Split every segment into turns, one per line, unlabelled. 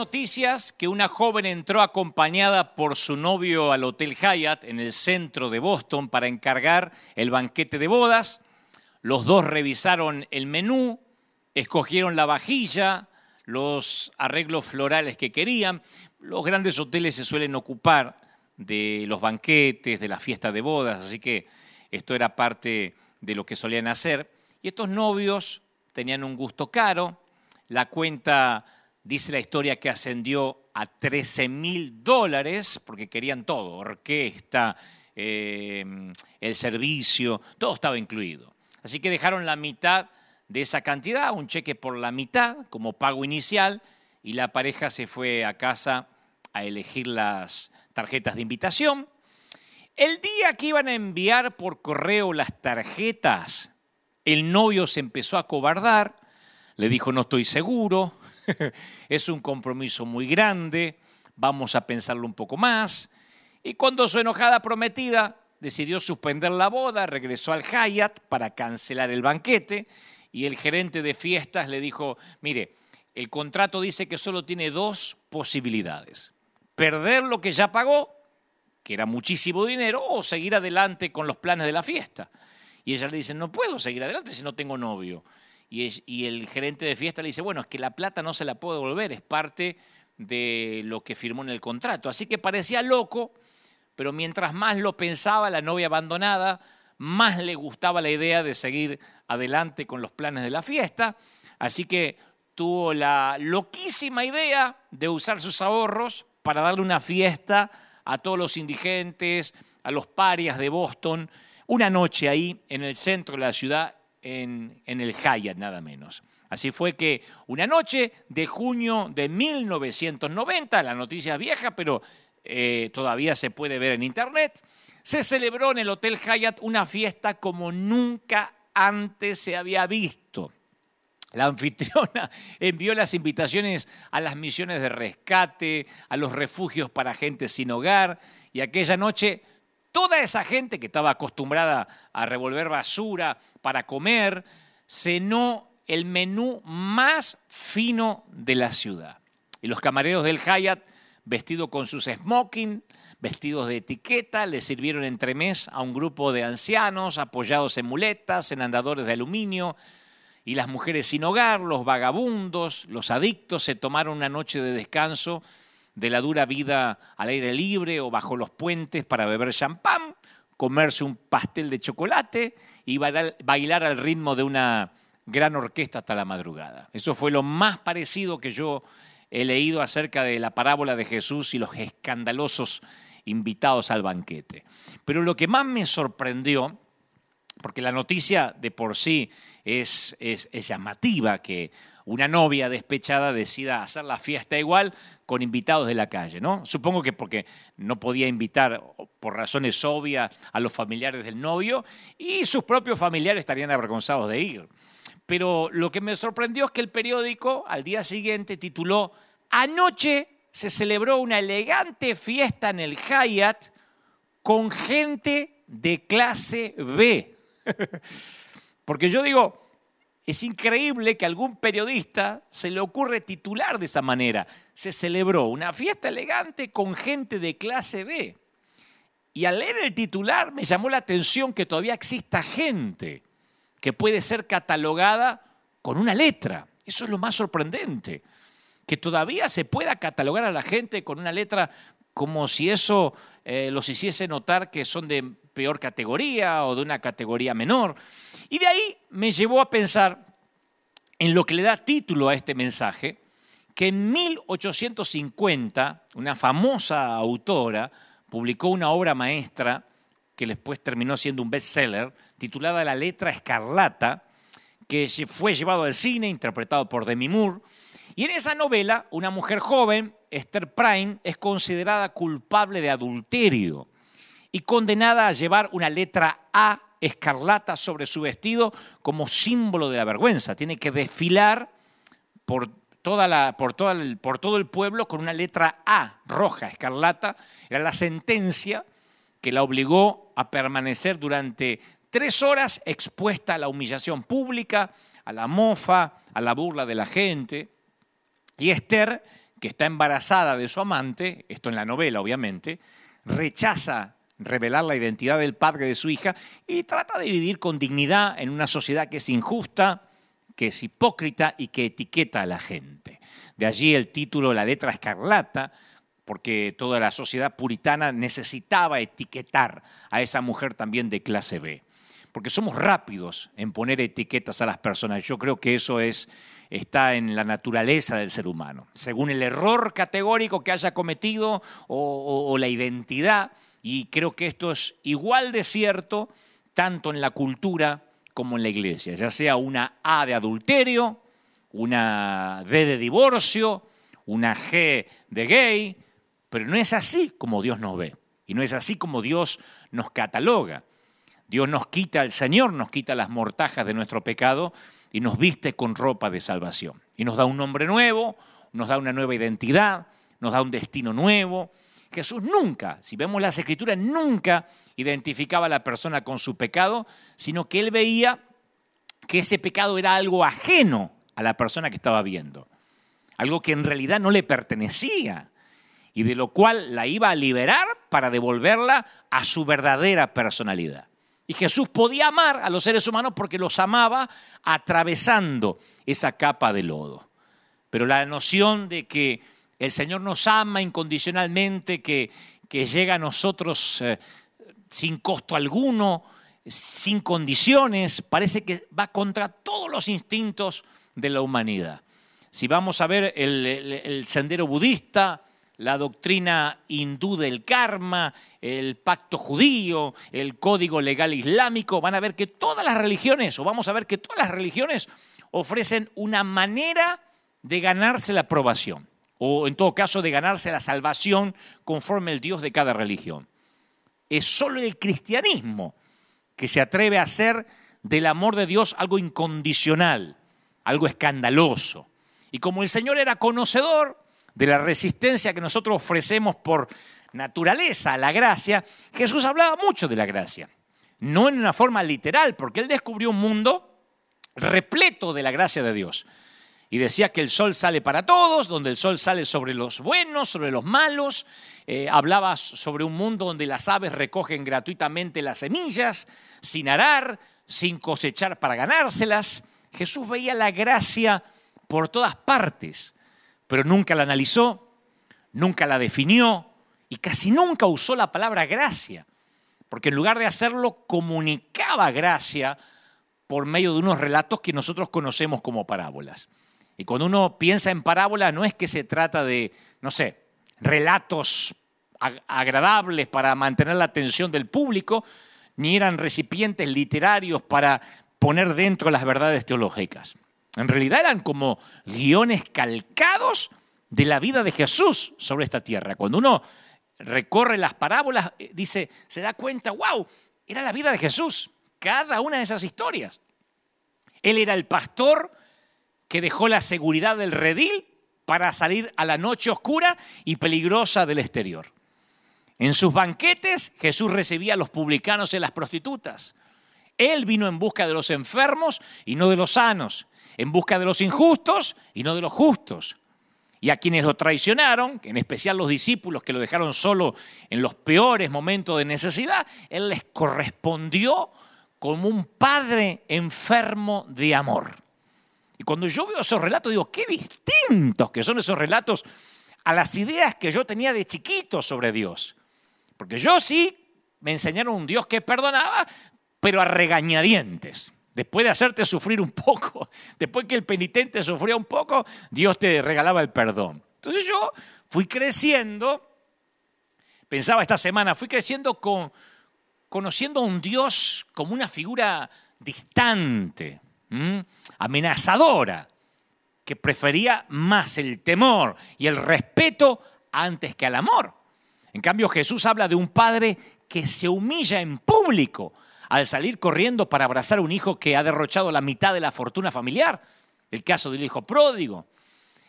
noticias que una joven entró acompañada por su novio al Hotel Hyatt en el centro de Boston para encargar el banquete de bodas. Los dos revisaron el menú, escogieron la vajilla, los arreglos florales que querían. Los grandes hoteles se suelen ocupar de los banquetes, de las fiestas de bodas, así que esto era parte de lo que solían hacer. Y estos novios tenían un gusto caro, la cuenta dice la historia que ascendió a 13 mil dólares, porque querían todo, orquesta, eh, el servicio, todo estaba incluido. Así que dejaron la mitad de esa cantidad, un cheque por la mitad como pago inicial, y la pareja se fue a casa a elegir las tarjetas de invitación. El día que iban a enviar por correo las tarjetas, el novio se empezó a cobardar, le dijo no estoy seguro, es un compromiso muy grande, vamos a pensarlo un poco más. Y cuando su enojada prometida decidió suspender la boda, regresó al Hyatt para cancelar el banquete y el gerente de fiestas le dijo, mire, el contrato dice que solo tiene dos posibilidades. Perder lo que ya pagó, que era muchísimo dinero, o seguir adelante con los planes de la fiesta. Y ella le dice, no puedo seguir adelante si no tengo novio. Y, el gerente de fiesta le dice, bueno, es que la plata no se la puedo devolver, es parte de lo que firmó en el contrato. Así que parecía loco, pero mientras más lo pensaba la novia abandonada, más le gustaba la idea de seguir adelante con los planes de la fiesta. Así que tuvo la loquísima idea de usar sus ahorros para darle una fiesta a todos los indigentes, a los parias de Boston, una noche ahí en el centro de la ciudad en, el Hyatt, nada menos. Así fue que una noche de junio de 1990, la noticia es vieja, pero eh, todavía se puede ver en internet, se celebró en el Hotel Hyatt una fiesta como nunca antes se había visto. La anfitriona envió las invitaciones a las misiones de rescate, a los refugios para gente sin hogar, y aquella noche Toda esa gente que estaba acostumbrada a revolver basura para comer, cenó el menú más fino de la ciudad. Y los camareros del Hyatt, vestidos con sus smoking, vestidos de etiqueta, le sirvieron entremés a un grupo de ancianos apoyados en muletas, en andadores de aluminio, y las mujeres sin hogar, los vagabundos, los adictos se tomaron una noche de descanso de la dura vida al aire libre o bajo los puentes para beber champán, comerse un pastel de chocolate y bailar al ritmo de una gran orquesta hasta la madrugada. Eso fue lo más parecido que yo he leído acerca de la parábola de Jesús y los escandalosos invitados al banquete. Pero lo que más me sorprendió, porque la noticia de por sí es, es, llamativa, que una novia despechada decida hacer la fiesta igual con invitados de la calle, ¿no? Supongo que porque no podía invitar por razones obvias a los familiares del novio y sus propios familiares estarían avergonzados de ir. Pero lo que me sorprendió es que el periódico al día siguiente tituló Anoche se celebró una elegante fiesta en el Hyatt con gente de clase B. Porque yo digo, es increíble que a algún periodista se le ocurre titular de esa manera. Se celebró una fiesta elegante con gente de clase B. Y al leer el titular me llamó la atención que todavía exista gente que puede ser catalogada con una letra. Eso es lo más sorprendente. Que todavía se pueda catalogar a la gente con una letra como si eso eh, los hiciese notar que son de peor categoría o de una categoría menor. Y de ahí me llevó a pensar en lo que le da título a este mensaje, que en 1850 una famosa autora publicó una obra maestra que después terminó siendo un bestseller, titulada La letra escarlata, que fue llevado al cine, interpretado por Demi Moore. Y en esa novela, una mujer joven, Esther Prime, es considerada culpable de adulterio y condenada a llevar una letra A escarlata sobre su vestido como símbolo de la vergüenza. Tiene que desfilar por, toda la, por, todo el pueblo con una letra A roja, escarlata. Era la sentencia que la obligó a permanecer durante tres horas expuesta a la humillación pública, a la mofa, a la burla de la gente. Y Esther que está embarazada de su amante, esto en la novela obviamente, rechaza revelar la identidad del padre de su hija y trata de vivir con dignidad en una sociedad que es injusta, que es hipócrita y que etiqueta a la gente. De allí el título La letra escarlata, porque toda la sociedad puritana necesitaba etiquetar a esa mujer también de clase B. Porque somos rápidos en poner etiquetas a las personas. Yo creo que eso es, está en la naturaleza del ser humano. Según el error categórico que haya cometido o, o la identidad, y creo que esto es igual de cierto tanto en la cultura como en la iglesia, ya sea una A de adulterio, una D de divorcio, una G de gay, pero no es así como Dios nos ve y no es así como Dios nos cataloga. Dios nos quita, el Señor nos quita las mortajas de nuestro pecado y nos viste con ropa de salvación. Y nos da un nombre nuevo, nos da una nueva identidad, nos da un destino nuevo, Jesús nunca, si vemos las escrituras, nunca identificaba a la persona con su pecado, sino que él veía que ese pecado era algo ajeno a la persona que estaba viendo, algo que en realidad no le pertenecía y de lo cual la iba a liberar para devolverla a su verdadera personalidad. Y Jesús podía amar a los seres humanos porque los amaba atravesando esa capa de lodo. Pero la noción de que el Señor nos ama incondicionalmente, que, que llega a nosotros eh, sin costo alguno, sin condiciones, parece que va contra todos los instintos de la humanidad. Si vamos a ver el, sendero budista, la doctrina hindú del karma, el pacto judío, el código legal islámico, van a ver que todas las religiones, o vamos a ver que todas las religiones ofrecen una manera de ganarse la aprobación o en todo caso de ganarse la salvación conforme el Dios de cada religión. Es solo el cristianismo que se atreve a hacer del amor de Dios algo incondicional, algo escandaloso. Y como el Señor era conocedor de la resistencia que nosotros ofrecemos por naturaleza a la gracia, Jesús hablaba mucho de la gracia. No en una forma literal, porque él descubrió un mundo repleto de la gracia de Dios y decía que el sol sale para todos, donde el sol sale sobre los buenos, sobre los malos. Eh, hablaba sobre un mundo donde las aves recogen gratuitamente las semillas, sin arar, sin cosechar para ganárselas. Jesús veía la gracia por todas partes, pero nunca la analizó, nunca la definió y casi nunca usó la palabra gracia, porque en lugar de hacerlo comunicaba gracia por medio de unos relatos que nosotros conocemos como parábolas. Y cuando uno piensa en parábola, no es que se trata de, no sé, relatos agradables para mantener la atención del público, ni eran recipientes literarios para poner dentro las verdades teológicas. En realidad eran como guiones calcados de la vida de Jesús sobre esta tierra. Cuando uno recorre las parábolas, eh, dice, se da cuenta, wow, era la vida de Jesús, cada una de esas historias. Él era el pastor que dejó la seguridad del redil para salir a la noche oscura y peligrosa del exterior. En sus banquetes Jesús recibía a los publicanos y a las prostitutas. Él vino en busca de los enfermos y no de los sanos, en busca de los injustos y no de los justos. Y a quienes lo traicionaron, en especial los discípulos que lo dejaron solo en los peores momentos de necesidad, Él les correspondió como un padre enfermo de amor. Y cuando yo veo esos relatos, digo, qué distintos que son esos relatos a las ideas que yo tenía de chiquito sobre Dios. Porque yo sí me enseñaron un Dios que perdonaba, pero a regañadientes. Después de hacerte sufrir un poco, después que el penitente sufría un poco, Dios te regalaba el perdón. Entonces yo fui creciendo, pensaba esta semana, fui creciendo con, conociendo a un Dios como una figura distante, amenazadora, que prefería más el temor y el respeto antes que al amor. En cambio, Jesús habla de un padre que se humilla en público al salir corriendo para abrazar a un hijo que ha derrochado la mitad de la fortuna familiar, el caso del hijo pródigo.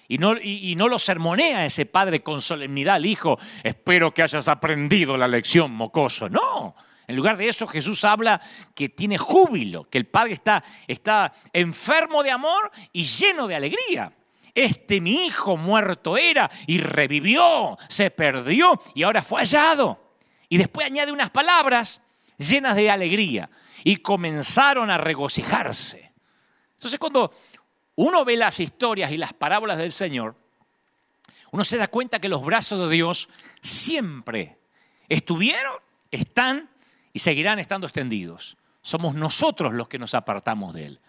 Y no, y no lo sermonea ese padre con solemnidad al hijo, espero que hayas aprendido la lección, mocoso. No, en lugar de eso, Jesús habla que tiene júbilo, que el Padre está, está enfermo de amor y lleno de alegría. Este mi hijo muerto era y revivió, se perdió y ahora fue hallado. Y después añade unas palabras llenas de alegría y comenzaron a regocijarse. Entonces cuando uno ve las historias y las parábolas del Señor, uno se da cuenta que los brazos de Dios siempre estuvieron, están y seguirán estando extendidos. Somos nosotros los que nos apartamos de Él.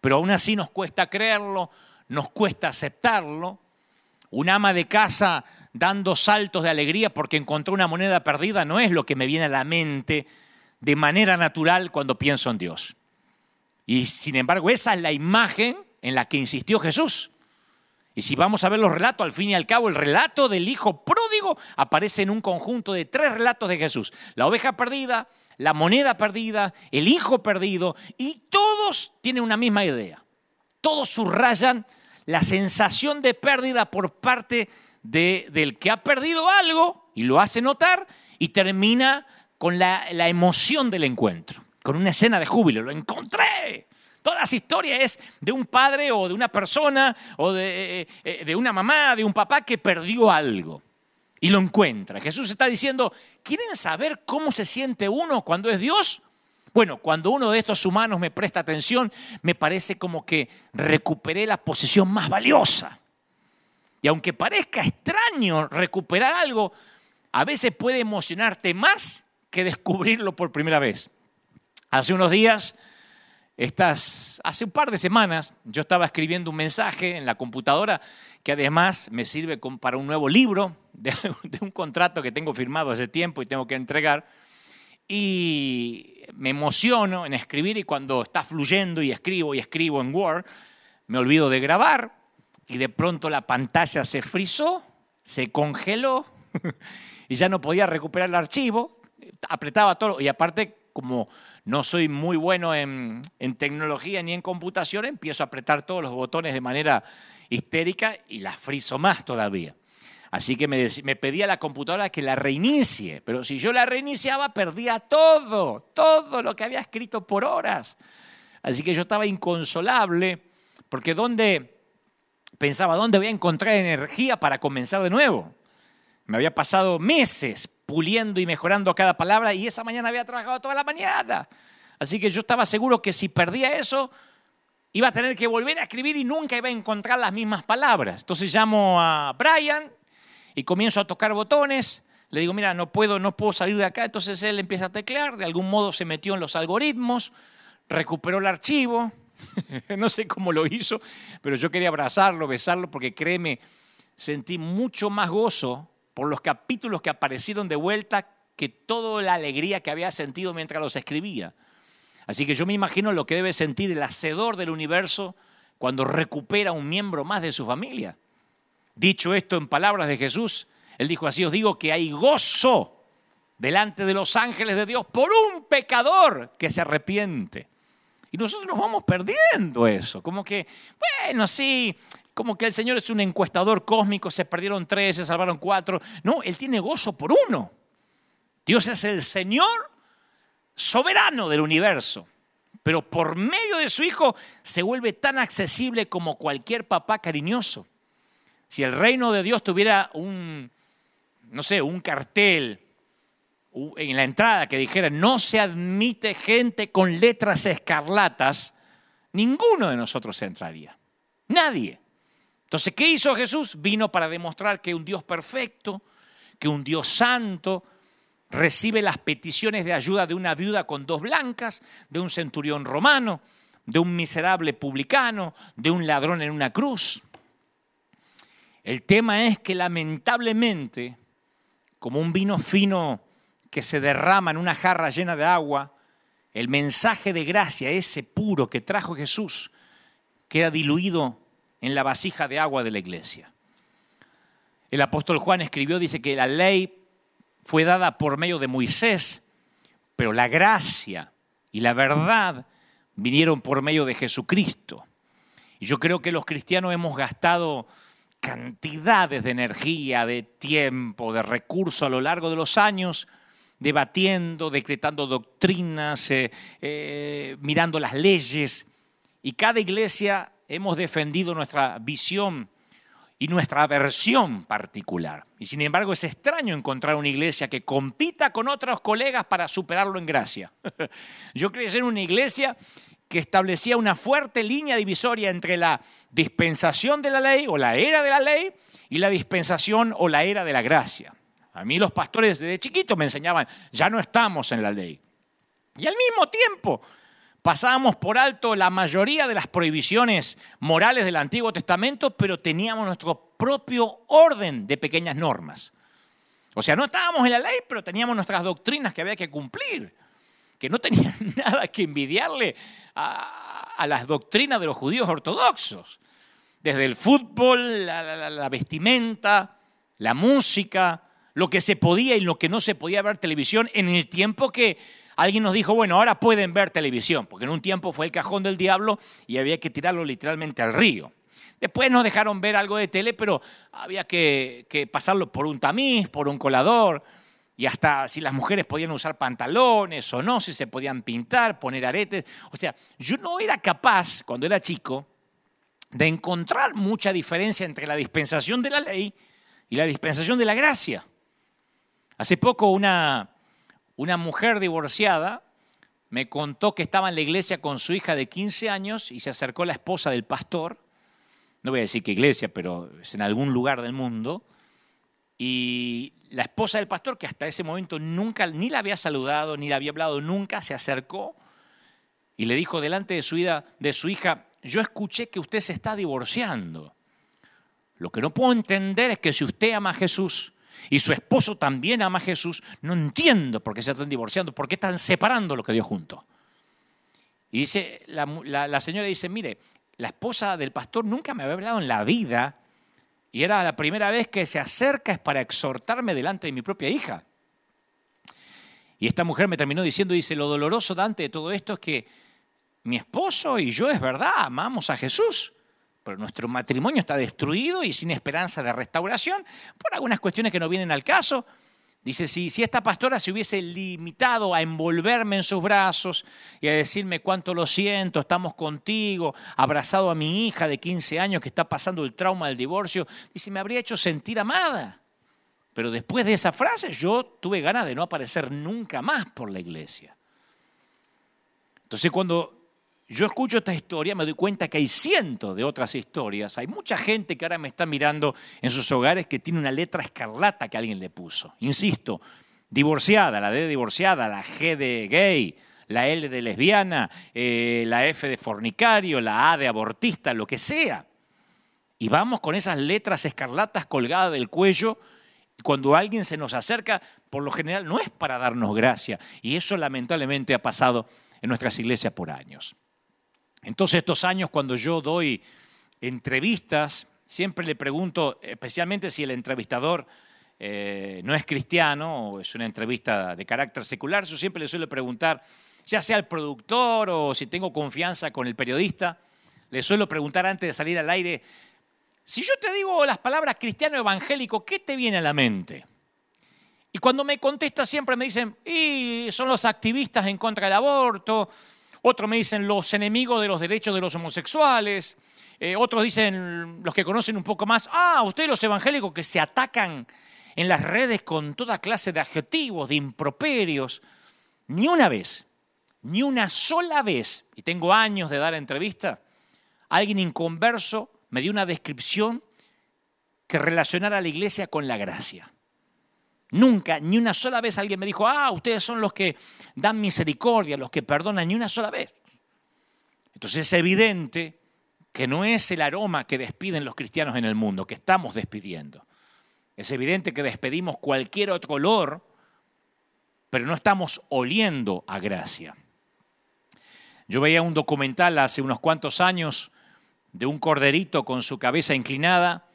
Pero aún así nos cuesta creerlo, nos cuesta aceptarlo. Un ama de casa dando saltos de alegría porque encontró una moneda perdida no es lo que me viene a la mente de manera natural cuando pienso en Dios. Y sin embargo, esa es la imagen en la que insistió Jesús. Y si vamos a ver los relatos, al fin y al cabo, el relato del hijo pródigo aparece en un conjunto de tres relatos de Jesús. La oveja perdida, la moneda perdida, el hijo perdido, y todos tienen una misma idea. Todos subrayan la sensación de pérdida por parte del que ha perdido algo y lo hace notar y termina con la, la emoción del encuentro, con una escena de júbilo. Lo encontré, Toda esa historia es de un padre o de una persona o de, eh, de, una mamá, de un papá que perdió algo y lo encuentra. Jesús está diciendo, ¿quieren saber cómo se siente uno cuando es Dios? Bueno, cuando uno de estos humanos me presta atención, me parece como que recuperé la posición más valiosa. Y aunque parezca extraño recuperar algo, a veces puede emocionarte más que descubrirlo por primera vez. Hace unos días estas, hace un par de semanas yo estaba escribiendo un mensaje en la computadora que además me sirve para un nuevo libro de, un contrato que tengo firmado hace tiempo y tengo que entregar. Y me emociono en escribir y cuando está fluyendo y escribo y escribo en Word, me olvido de grabar y de pronto la pantalla se frizó, se congeló y ya no podía recuperar el archivo. Apretaba todo y aparte como no soy muy bueno en, tecnología ni en computación, empiezo a apretar todos los botones de manera histérica y la friso más todavía. Así que me, me pedía a la computadora que la reinicie, pero si yo la reiniciaba perdía todo, todo lo que había escrito por horas. Así que yo estaba inconsolable, porque ¿dónde pensaba, dónde voy a encontrar energía para comenzar de nuevo? Me había pasado meses puliendo y mejorando cada palabra y esa mañana había trabajado toda la mañana. Así que yo estaba seguro que si perdía eso, iba a tener que volver a escribir y nunca iba a encontrar las mismas palabras. Entonces llamo a Brian y comienzo a tocar botones. Le digo, mira, no puedo, no puedo salir de acá. Entonces él empieza a teclear, de algún modo se metió en los algoritmos, recuperó el archivo. no sé cómo lo hizo, pero yo quería abrazarlo, besarlo, porque créeme, sentí mucho más gozo por los capítulos que aparecieron de vuelta que toda la alegría que había sentido mientras los escribía. Así que yo me imagino lo que debe sentir el hacedor del universo cuando recupera un miembro más de su familia. Dicho esto en palabras de Jesús, él dijo así, os digo que hay gozo delante de los ángeles de Dios por un pecador que se arrepiente. Y nosotros nos vamos perdiendo eso, como que, bueno, sí, como que el Señor es un encuestador cósmico, se perdieron tres, se salvaron cuatro. No, Él tiene gozo por uno. Dios es el Señor soberano del universo, pero por medio de su Hijo se vuelve tan accesible como cualquier papá cariñoso. Si el reino de Dios tuviera un, no sé, un cartel en la entrada que dijera no se admite gente con letras escarlatas, ninguno de nosotros entraría. Nadie. Entonces, ¿qué hizo Jesús? Vino para demostrar que un Dios perfecto, que un Dios santo, recibe las peticiones de ayuda de una viuda con dos blancas, de un centurión romano, de un miserable publicano, de un ladrón en una cruz. El tema es que lamentablemente, como un vino fino que se derrama en una jarra llena de agua, el mensaje de gracia, ese puro que trajo Jesús, queda diluido en la vasija de agua de la iglesia. El apóstol Juan escribió, dice que la ley fue dada por medio de Moisés, pero la gracia y la verdad vinieron por medio de Jesucristo. Y yo creo que los cristianos hemos gastado cantidades de energía, de tiempo, de recursos a lo largo de los años, debatiendo, decretando doctrinas, eh, eh, mirando las leyes. Y cada iglesia hemos defendido nuestra visión y nuestra versión particular. Y sin embargo es extraño encontrar una iglesia que compita con otros colegas para superarlo en gracia. Yo creí ser una iglesia que establecía una fuerte línea divisoria entre la dispensación de la ley o la era de la ley y la dispensación o la era de la gracia. A mí los pastores desde chiquito me enseñaban, ya no estamos en la ley. Y al mismo tiempo Pasábamos por alto la mayoría de las prohibiciones morales del Antiguo Testamento, pero teníamos nuestro propio orden de pequeñas normas. O sea, no estábamos en la ley, pero teníamos nuestras doctrinas que había que cumplir, que no tenían nada que envidiarle a, las doctrinas de los judíos ortodoxos. Desde el fútbol, la vestimenta, la música, lo que se podía y lo que no se podía ver televisión en el tiempo que alguien nos dijo, bueno, ahora pueden ver televisión, porque en un tiempo fue el cajón del diablo y había que tirarlo literalmente al río. Después nos dejaron ver algo de tele, pero había que, pasarlo por un tamiz, por un colador, y hasta si las mujeres podían usar pantalones o no, si se podían pintar, poner aretes. O sea, yo no era capaz, cuando era chico, de encontrar mucha diferencia entre la dispensación de la ley y la dispensación de la gracia. Hace poco una, una mujer divorciada me contó que estaba en la iglesia con su hija de 15 años y se acercó la esposa del pastor, no voy a decir qué iglesia, pero es en algún lugar del mundo, y la esposa del pastor, que hasta ese momento nunca, ni la había saludado, ni la había hablado nunca, se acercó y le dijo delante de su, de su hija, yo escuché que usted se está divorciando. Lo que no puedo entender es que si usted ama a Jesús, y su esposo también ama a Jesús, no entiendo por qué se están divorciando, por qué están separando lo que dio junto. Y dice, la, señora dice, mire, la esposa del pastor nunca me había hablado en la vida y era la primera vez que se acerca es para exhortarme delante de mi propia hija. Y esta mujer me terminó diciendo, dice, lo doloroso Dante de todo esto es que mi esposo y yo es verdad, amamos a Jesús, nuestro matrimonio está destruido y sin esperanza de restauración por algunas cuestiones que no vienen al caso. Dice, si, si esta pastora se hubiese limitado a envolverme en sus brazos y a decirme cuánto lo siento, estamos contigo, abrazado a mi hija de 15 años que está pasando el trauma del divorcio, dice, me habría hecho sentir amada. Pero después de esa frase yo tuve ganas de no aparecer nunca más por la iglesia. Entonces cuando yo escucho esta historia, me doy cuenta que hay cientos de otras historias. Hay mucha gente que ahora me está mirando en sus hogares que tiene una letra escarlata que alguien le puso. Insisto, divorciada, la D de divorciada, la G de gay, la L de lesbiana, eh, la F de fornicario, la A de abortista, lo que sea. Y vamos con esas letras escarlatas colgadas del cuello. Cuando alguien se nos acerca, por lo general no es para darnos gracia. Y eso lamentablemente ha pasado en nuestras iglesias por años. Entonces estos años cuando yo doy entrevistas, siempre le pregunto, especialmente si el entrevistador eh, no es cristiano o es una entrevista de carácter secular, yo siempre le suelo preguntar, ya sea al productor o si tengo confianza con el periodista, le suelo preguntar antes de salir al aire, si yo te digo las palabras cristiano evangélico, ¿qué te viene a la mente? Y cuando me contesta siempre me dicen, son los activistas en contra del aborto, otros me dicen los enemigos de los derechos de los homosexuales, eh, otros dicen los que conocen un poco más, ah, ustedes los evangélicos que se atacan en las redes con toda clase de adjetivos, de improperios. Ni una vez, ni una sola vez, y tengo años de dar entrevista, alguien inconverso me dio una descripción que relacionara a la iglesia con la gracia. Nunca, ni una sola vez alguien me dijo, ah, ustedes son los que dan misericordia, los que perdonan, ni una sola vez. Entonces es evidente que no es el aroma que despiden los cristianos en el mundo, que estamos despidiendo. Es evidente que despedimos cualquier otro olor, pero no estamos oliendo a gracia. Yo veía un documental hace unos cuantos años de un corderito con su cabeza inclinada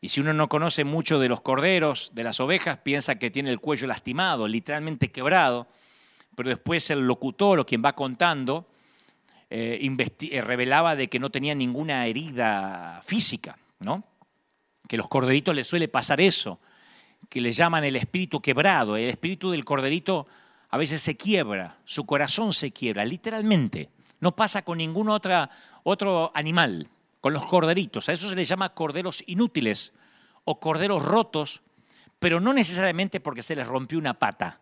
y si uno no conoce mucho de los corderos, de las ovejas, piensa que tiene el cuello lastimado, literalmente quebrado, pero después el locutor o quien va contando eh, eh, revelaba de que no tenía ninguna herida física, ¿no? Que a los corderitos les suele pasar eso, que le llaman el espíritu quebrado. El espíritu del corderito a veces se quiebra, su corazón se quiebra, literalmente. No pasa con ningún otro animal. Con los corderitos. A eso se les llama corderos inútiles o corderos rotos, pero no necesariamente porque se les rompió una pata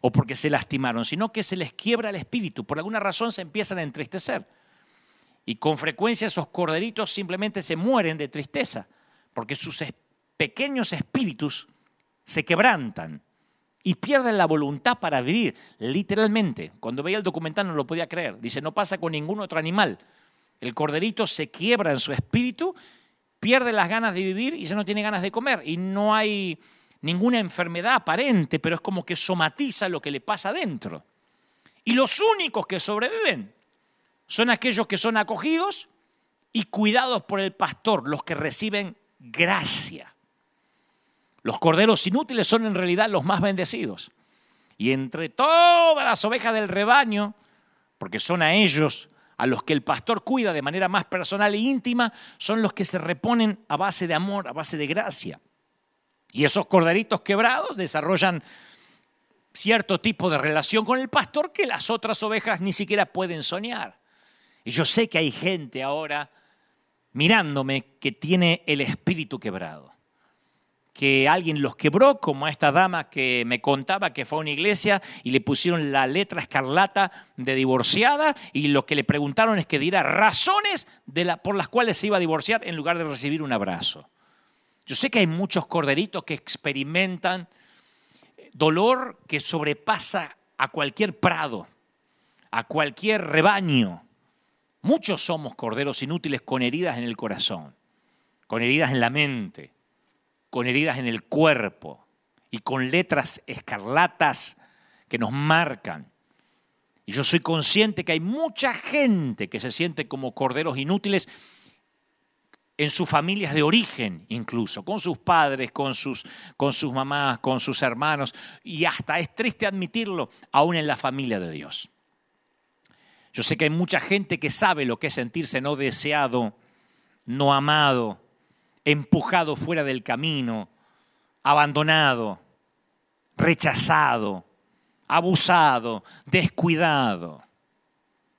o porque se lastimaron, sino que se les quiebra el espíritu. Por alguna razón se empiezan a entristecer. Y con frecuencia esos corderitos simplemente se mueren de tristeza, porque sus pequeños espíritus se quebrantan y pierden la voluntad para vivir, literalmente. Cuando veía el documental no lo podía creer. Dice, no pasa con ningún otro animal. El corderito se quiebra en su espíritu, pierde las ganas de vivir y ya no tiene ganas de comer. Y no hay ninguna enfermedad aparente, pero es como que somatiza lo que le pasa adentro. Y los únicos que sobreviven son aquellos que son acogidos y cuidados por el pastor, los que reciben gracia. Los corderos inútiles son en realidad los más bendecidos. Y entre todas las ovejas del rebaño, porque son a ellos a los que el pastor cuida de manera más personal e íntima, son los que se reponen a base de amor, a base de gracia. Y esos corderitos quebrados desarrollan cierto tipo de relación con el pastor que las otras ovejas ni siquiera pueden soñar. Y yo sé que hay gente ahora mirándome que tiene el espíritu quebrado que alguien los quebró, como a esta dama que me contaba que fue a una iglesia y le pusieron la letra escarlata de divorciada y lo que le preguntaron es que diera razones por las cuales se iba a divorciar en lugar de recibir un abrazo. Yo sé que hay muchos corderitos que experimentan dolor que sobrepasa a cualquier prado, a cualquier rebaño. Muchos somos corderos inútiles con heridas en el corazón, con heridas en la mente con heridas en el cuerpo y con letras escarlatas que nos marcan. Y yo soy consciente que hay mucha gente que se siente como corderos inútiles en sus familias de origen incluso, con sus padres, con sus, con sus mamás, con sus hermanos, y hasta es triste admitirlo, aún en la familia de Dios. Yo sé que hay mucha gente que sabe lo que es sentirse no deseado, no amado, empujado fuera del camino, abandonado, rechazado, abusado, descuidado.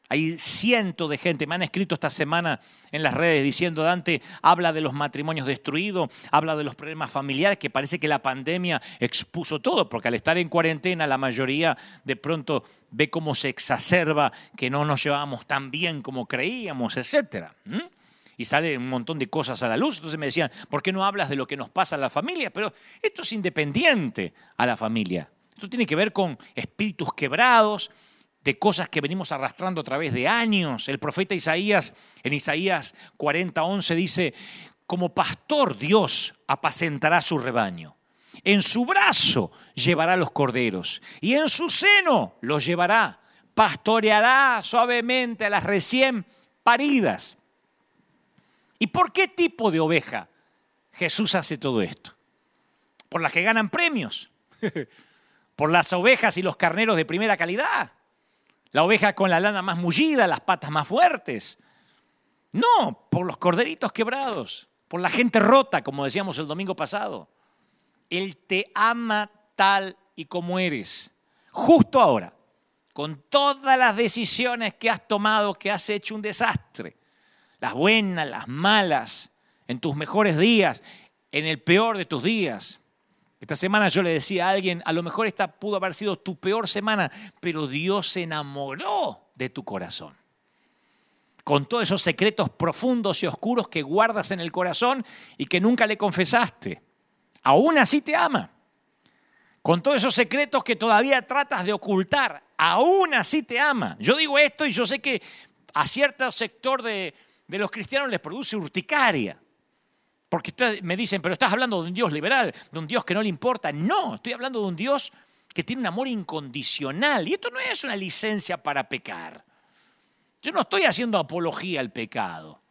Hay cientos de gente, me han escrito esta semana en las redes diciendo, Dante, habla de los matrimonios destruidos, habla de los problemas familiares, que parece que la pandemia expuso todo, porque al estar en cuarentena la mayoría de pronto ve cómo se exacerba, que no nos llevábamos tan bien como creíamos, etcétera y sale un montón de cosas a la luz. Entonces me decían, ¿por qué no hablas de lo que nos pasa a la familia? Pero esto es independiente a la familia. Esto tiene que ver con espíritus quebrados, de cosas que venimos arrastrando a través de años. El profeta Isaías, en Isaías 40, 11, dice, como pastor Dios apacentará su rebaño. En su brazo llevará los corderos y en su seno los llevará. Pastoreará suavemente a las recién paridas ¿Y por qué tipo de oveja Jesús hace todo esto? Por las que ganan premios, por las ovejas y los carneros de primera calidad, la oveja con la lana más mullida, las patas más fuertes. No, por los corderitos quebrados, por la gente rota, como decíamos el domingo pasado. Él te ama tal y como eres, justo ahora, con todas las decisiones que has tomado, que has hecho un desastre las buenas, las malas, en tus mejores días, en el peor de tus días. Esta semana yo le decía a alguien, a lo mejor esta pudo haber sido tu peor semana, pero Dios se enamoró de tu corazón. Con todos esos secretos profundos y oscuros que guardas en el corazón y que nunca le confesaste. Aún así te ama. Con todos esos secretos que todavía tratas de ocultar, aún así te ama. Yo digo esto y yo sé que a cierto sector de, de los cristianos les produce urticaria. Porque me dicen, pero estás hablando de un Dios liberal, de un Dios que no le importa. No, estoy hablando de un Dios que tiene un amor incondicional. Y esto no es una licencia para pecar. Yo no estoy haciendo apología al pecado.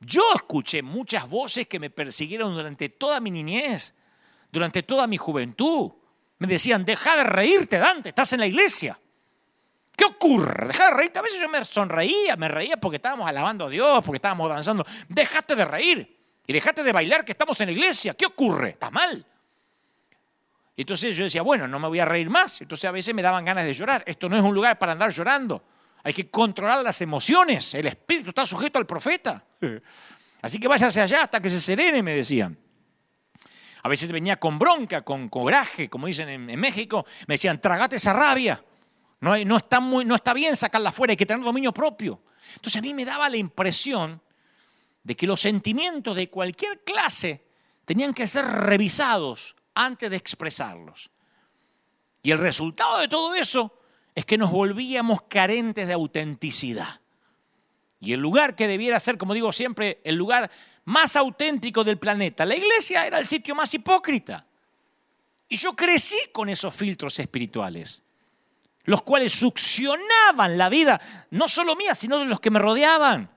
Yo escuché muchas voces que me persiguieron durante toda mi niñez, durante toda mi juventud. Me decían, deja de reírte, Dante, estás en la iglesia. ¿Qué ocurre? Deja de reírte. A veces yo me sonreía, me reía porque estábamos alabando a Dios, porque estábamos danzando. Dejaste de reír y dejaste de bailar que estamos en la iglesia. ¿Qué ocurre? ¿Estás mal? Entonces yo decía, bueno, no me voy a reír más. Entonces a veces me daban ganas de llorar. Esto no es un lugar para andar llorando. hay que controlar las emociones, el espíritu está sujeto al profeta. Así que váyase allá hasta que se serene, me decían. A veces venía con bronca, con coraje, como dicen en, México. Me decían, tragate esa rabia. No, está bien sacarla fuera, hay que tener dominio propio. Entonces a mí me daba la impresión de que los sentimientos de cualquier clase tenían que ser revisados antes de expresarlos. Y el resultado de todo eso es que nos volvíamos carentes de autenticidad. Y el lugar que debiera ser, como digo siempre, el lugar más auténtico del planeta, la iglesia era el sitio más hipócrita. Y yo crecí con esos filtros espirituales, los cuales succionaban la vida, no solo mía, sino de los que me rodeaban.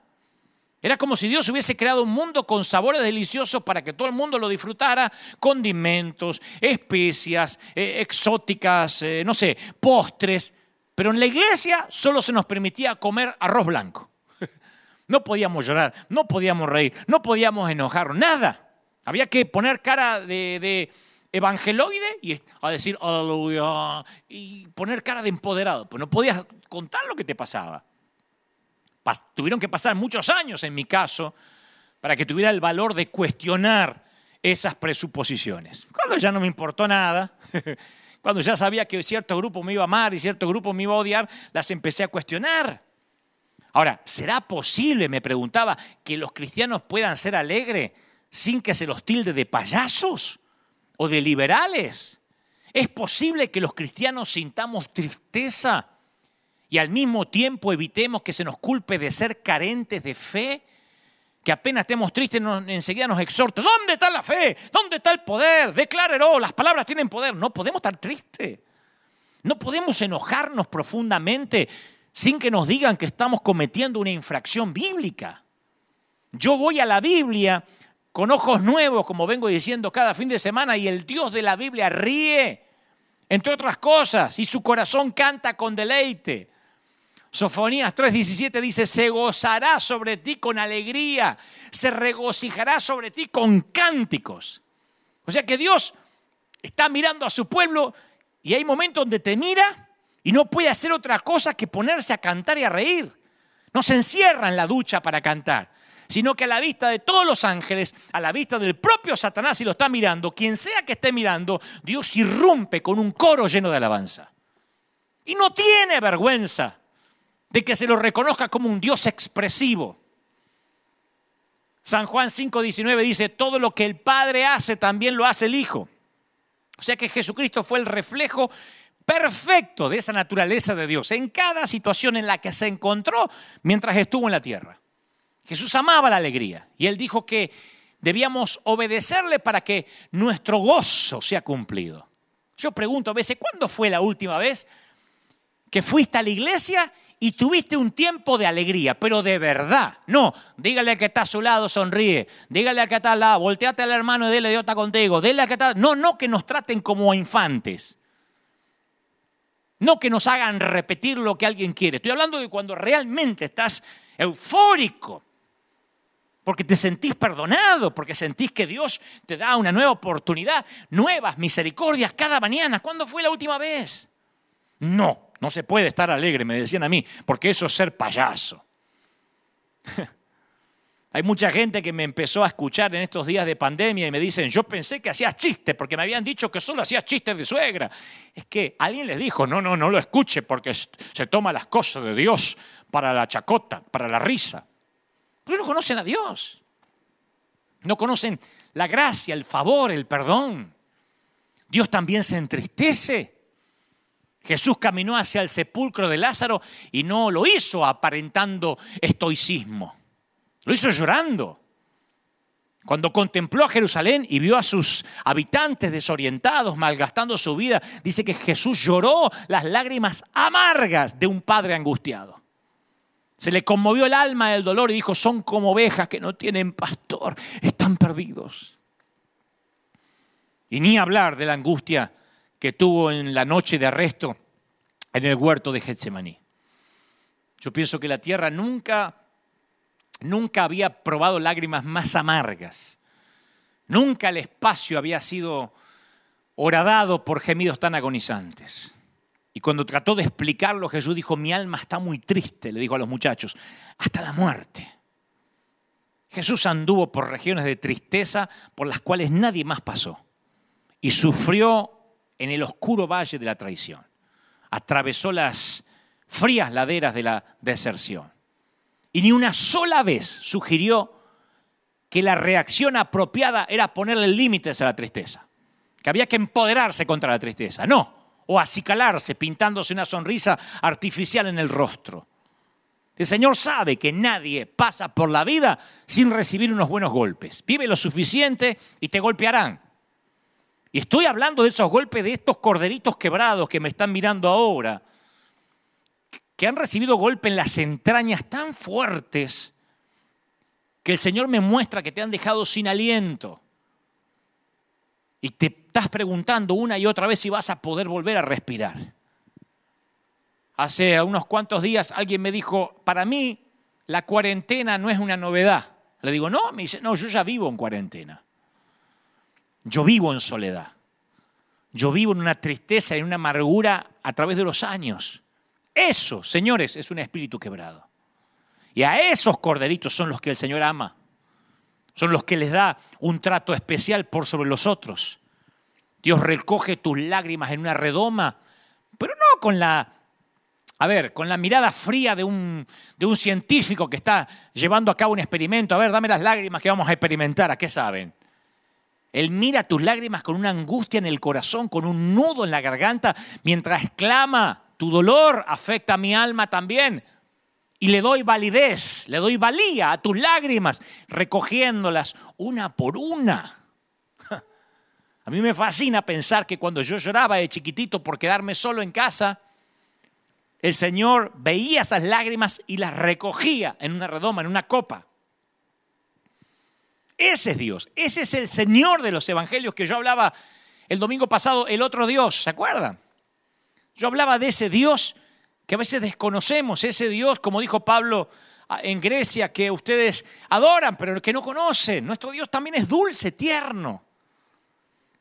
Era como si Dios hubiese creado un mundo con sabores deliciosos para que todo el mundo lo disfrutara, condimentos, especias, eh, exóticas, eh, no sé, postres. Pero en la iglesia solo se nos permitía comer arroz blanco. No podíamos llorar, no podíamos reír, no podíamos enojar, nada. Había que poner cara de, evangeloide y a decir aleluya y poner cara de empoderado. Pues no podías contar lo que te pasaba. tuvieron que pasar muchos años en mi caso para que tuviera el valor de cuestionar esas presuposiciones. Cuando ya no me importó nada, Cuando ya sabía que cierto grupo me iba a amar y cierto grupo me iba a odiar, las empecé a cuestionar. Ahora, ¿será posible, me preguntaba, que los cristianos puedan ser alegres sin que se los tilde de payasos o de liberales? ¿Es posible que los cristianos sintamos tristeza y al mismo tiempo evitemos que se nos culpe de ser carentes de fe? que apenas estemos tristes enseguida nos exhorta. ¿Dónde está la fe? ¿Dónde está el poder? Declárelo, las palabras tienen poder. No podemos estar tristes. No podemos enojarnos profundamente sin que nos digan que estamos cometiendo una infracción bíblica. Yo voy a la Biblia con ojos nuevos, como vengo diciendo cada fin de semana, y el Dios de la Biblia ríe, entre otras cosas, y su corazón canta con deleite. Sofonías 3:17 dice, se gozará sobre ti con alegría, se regocijará sobre ti con cánticos. O sea que Dios está mirando a su pueblo y hay momentos donde te mira y no puede hacer otra cosa que ponerse a cantar y a reír. No se encierra en la ducha para cantar, sino que a la vista de todos los ángeles, a la vista del propio Satanás y lo está mirando, quien sea que esté mirando, Dios irrumpe con un coro lleno de alabanza. Y no tiene vergüenza de que se lo reconozca como un Dios expresivo. San Juan 5:19 dice, todo lo que el Padre hace también lo hace el Hijo. O sea que Jesucristo fue el reflejo perfecto de esa naturaleza de Dios en cada situación en la que se encontró mientras estuvo en la tierra. Jesús amaba la alegría y él dijo que debíamos obedecerle para que nuestro gozo sea cumplido. Yo pregunto a veces, ¿cuándo fue la última vez que fuiste a la iglesia y tuviste un tiempo de alegría, pero de verdad. No, dígale al que está a su lado, sonríe. Dígale al que está al lado, volteate al hermano y dile idiota contigo. Dile al que está. No, no que nos traten como infantes. No que nos hagan repetir lo que alguien quiere. Estoy hablando de cuando realmente estás eufórico. Porque te sentís perdonado, porque sentís que Dios te da una nueva oportunidad, nuevas misericordias cada mañana. ¿Cuándo fue la última vez? No, no se puede estar alegre, me decían a mí, porque eso es ser payaso. Hay mucha gente que me empezó a escuchar en estos días de pandemia y me dicen, yo pensé que hacías chistes, porque me habían dicho que solo hacías chistes de suegra. Es que alguien les dijo, no, no, no lo escuche, porque se toma las cosas de Dios para la chacota, para la risa. Pero no conocen a Dios. No conocen la gracia, el favor, el perdón. Dios también se entristece Jesús caminó hacia el sepulcro de Lázaro y no lo hizo aparentando estoicismo. Lo hizo llorando. Cuando contempló a Jerusalén y vio a sus habitantes desorientados, malgastando su vida, dice que Jesús lloró las lágrimas amargas de un padre angustiado. Se le conmovió el alma del dolor y dijo, son como ovejas que no tienen pastor, están perdidos. Y ni hablar de la angustia que tuvo en la noche de arresto en el huerto de Getsemaní. Yo pienso que la tierra nunca, nunca había probado lágrimas más amargas. Nunca el espacio había sido horadado por gemidos tan agonizantes. Y cuando trató de explicarlo, Jesús dijo, mi alma está muy triste, le dijo a los muchachos, hasta la muerte. Jesús anduvo por regiones de tristeza por las cuales nadie más pasó y sufrió en el oscuro valle de la traición. Atravesó las frías laderas de la deserción. Y ni una sola vez sugirió que la reacción apropiada era ponerle límites a la tristeza, que había que empoderarse contra la tristeza, no, o acicalarse pintándose una sonrisa artificial en el rostro. El Señor sabe que nadie pasa por la vida sin recibir unos buenos golpes. Vive lo suficiente y te golpearán. Y estoy hablando de esos golpes de estos corderitos quebrados que me están mirando ahora, que han recibido golpes en las entrañas tan fuertes que el Señor me muestra que te han dejado sin aliento. Y te estás preguntando una y otra vez si vas a poder volver a respirar. Hace unos cuantos días alguien me dijo, para mí la cuarentena no es una novedad. Le digo, no, me dice, no, yo ya vivo en cuarentena. Yo vivo en soledad. Yo vivo en una tristeza, en una amargura a través de los años. Eso, señores, es un espíritu quebrado. Y a esos corderitos son los que el Señor ama. Son los que les da un trato especial por sobre los otros. Dios recoge tus lágrimas en una redoma, pero no con la, a ver, con la mirada fría de un, de un científico que está llevando a cabo un experimento. A ver, dame las lágrimas que vamos a experimentar. ¿A qué saben? Él mira tus lágrimas con una angustia en el corazón, con un nudo en la garganta, mientras exclama, tu dolor afecta a mi alma también. Y le doy validez, le doy valía a tus lágrimas, recogiéndolas una por una. A mí me fascina pensar que cuando yo lloraba de chiquitito por quedarme solo en casa, el Señor veía esas lágrimas y las recogía en una redoma, en una copa. Ese es Dios, ese es el Señor de los evangelios que yo hablaba el domingo pasado, el otro Dios, ¿se acuerdan? Yo hablaba de ese Dios que a veces desconocemos, ese Dios, como dijo Pablo ah, en Grecia, que ustedes adoran, pero que no conocen. Nuestro Dios también es dulce, tierno.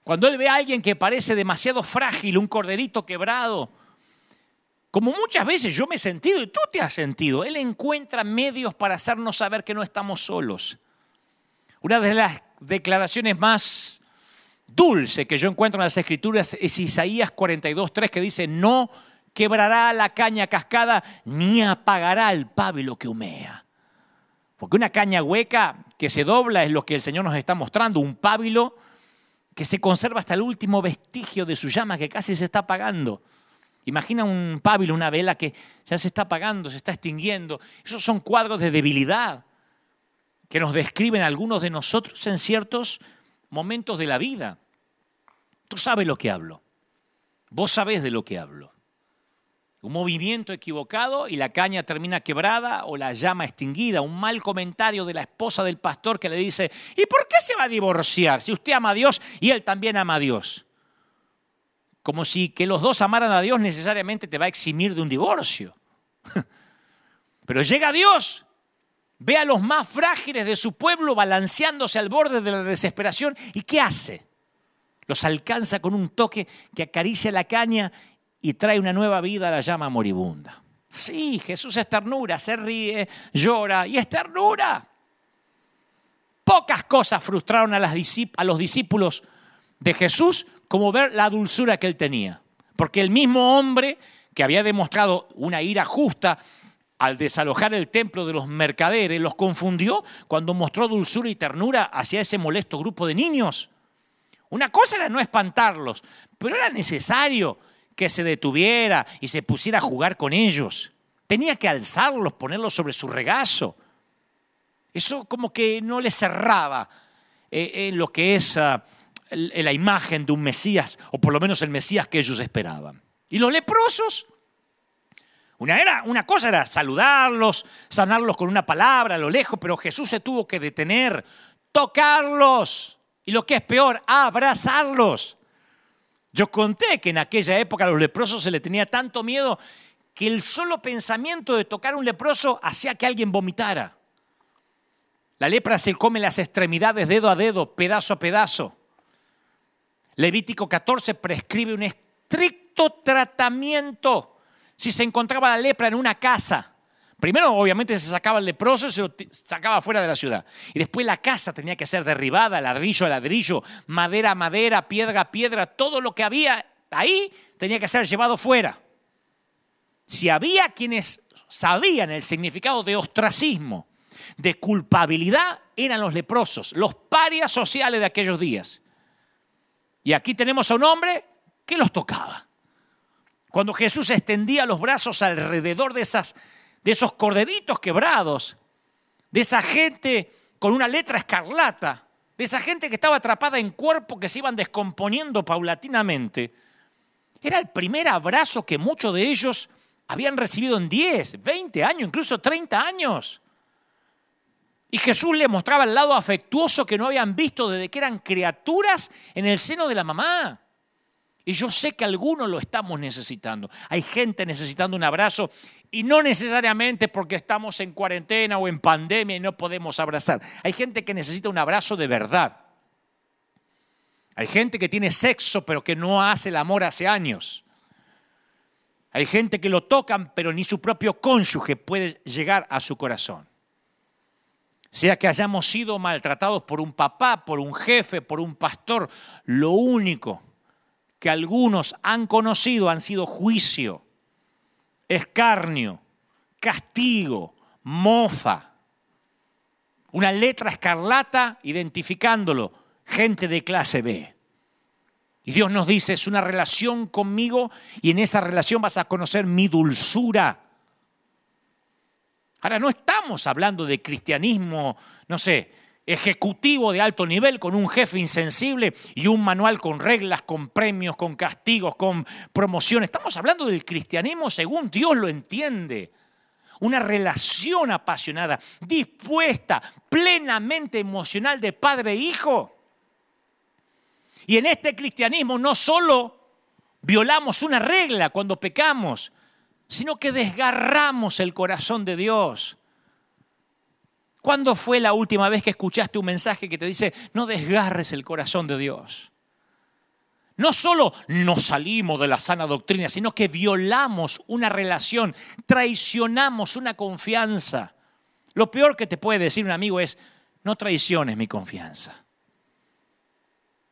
Cuando Él ve a alguien que parece demasiado frágil, un corderito quebrado, como muchas veces yo me he sentido y tú te has sentido, Él encuentra medios para hacernos saber que no estamos solos. Una de las declaraciones más dulces que yo encuentro en las escrituras es Isaías 42.3 que dice, no quebrará la caña cascada ni apagará el pábilo que humea. Porque una caña hueca que se dobla es lo que el Señor nos está mostrando, un pábilo que se conserva hasta el último vestigio de su llama que casi se está apagando. Imagina un pábilo, una vela que ya se está apagando, se está extinguiendo. Esos son cuadros de debilidad que nos describen algunos de nosotros en ciertos momentos de la vida. Tú sabes lo que hablo. Vos sabés de lo que hablo. Un movimiento equivocado y la caña termina quebrada o la llama extinguida. Un mal comentario de la esposa del pastor que le dice, ¿y por qué se va a divorciar si usted ama a Dios y él también ama a Dios? Como si que los dos amaran a Dios necesariamente te va a eximir de un divorcio. Pero llega Dios ve a los más frágiles de su pueblo balanceándose al borde de la desesperación y ¿qué hace? Los alcanza con un toque que acaricia la caña y trae una nueva vida a la llama moribunda. Sí, Jesús es ternura, se ríe, llora y es ternura. Pocas cosas frustraron a, a los discípulos de Jesús como ver la dulzura que él tenía. Porque el mismo hombre que había demostrado una ira justa al desalojar el templo de los mercaderes, los confundió cuando mostró dulzura y ternura hacia ese molesto grupo de niños. Una cosa era no espantarlos, pero era necesario que se detuviera y se pusiera a jugar con ellos. Tenía que alzarlos, ponerlos sobre su regazo. Eso como que no le cerraba eh, en lo que es ah, la imagen de un Mesías, o por lo menos el Mesías que ellos esperaban. Y los leprosos una, era, una cosa era saludarlos, sanarlos con una palabra a lo lejos, pero Jesús se tuvo que detener, tocarlos y lo que es peor, abrazarlos. Yo conté que en aquella época a los leprosos se le tenía tanto miedo que el solo pensamiento de tocar a un leproso hacía que alguien vomitara. La lepra se come las extremidades dedo a dedo, pedazo a pedazo. Levítico 14 prescribe un estricto tratamiento si se encontraba la lepra en una casa. Primero, obviamente, se sacaba el leproso y se lo sacaba fuera de la ciudad. Y después la casa tenía que ser derribada, ladrillo a ladrillo, madera a madera, piedra a piedra, todo lo que había ahí tenía que ser llevado fuera. Si había quienes sabían el significado de ostracismo, de culpabilidad, eran los leprosos, los parias sociales de aquellos días. Y aquí tenemos a un hombre que los tocaba. Cuando Jesús extendía los brazos alrededor de, esas, de esos corderitos quebrados, de esa gente con una letra escarlata, de esa gente que estaba atrapada en cuerpo que se iban descomponiendo paulatinamente, era el primer abrazo que muchos de ellos habían recibido en 10, 20 años, incluso 30 años. Y Jesús le mostraba el lado afectuoso que no habían visto desde que eran criaturas en el seno de la mamá. Y yo sé que algunos lo estamos necesitando. Hay gente necesitando un abrazo y no necesariamente porque estamos en cuarentena o en pandemia y no podemos abrazar. Hay gente que necesita un abrazo de verdad. Hay gente que tiene sexo pero que no hace el amor hace años. Hay gente que lo tocan pero ni su propio cónyuge puede llegar a su corazón. Sea que hayamos sido maltratados por un papá, por un jefe, por un pastor, lo único que algunos han conocido han sido juicio, escarnio, castigo, mofa. Una letra escarlata identificándolo, gente de clase B. Y Dios nos dice, es una relación conmigo y en esa relación vas a conocer mi dulzura. Ahora, no estamos hablando de cristianismo, no sé, ejecutivo de alto nivel con un jefe insensible y un manual con reglas, con premios, con castigos, con promociones. Estamos hablando del cristianismo según Dios lo entiende. Una relación apasionada, dispuesta, plenamente emocional de padre e hijo. Y en este cristianismo no solo violamos una regla cuando pecamos, sino que desgarramos el corazón de Dios. ¿Cuándo fue la última vez que escuchaste un mensaje que te dice, no desgarres el corazón de Dios? No solo nos salimos de la sana doctrina, sino que violamos una relación, traicionamos una confianza. Lo peor que te puede decir un amigo es, no traiciones mi confianza.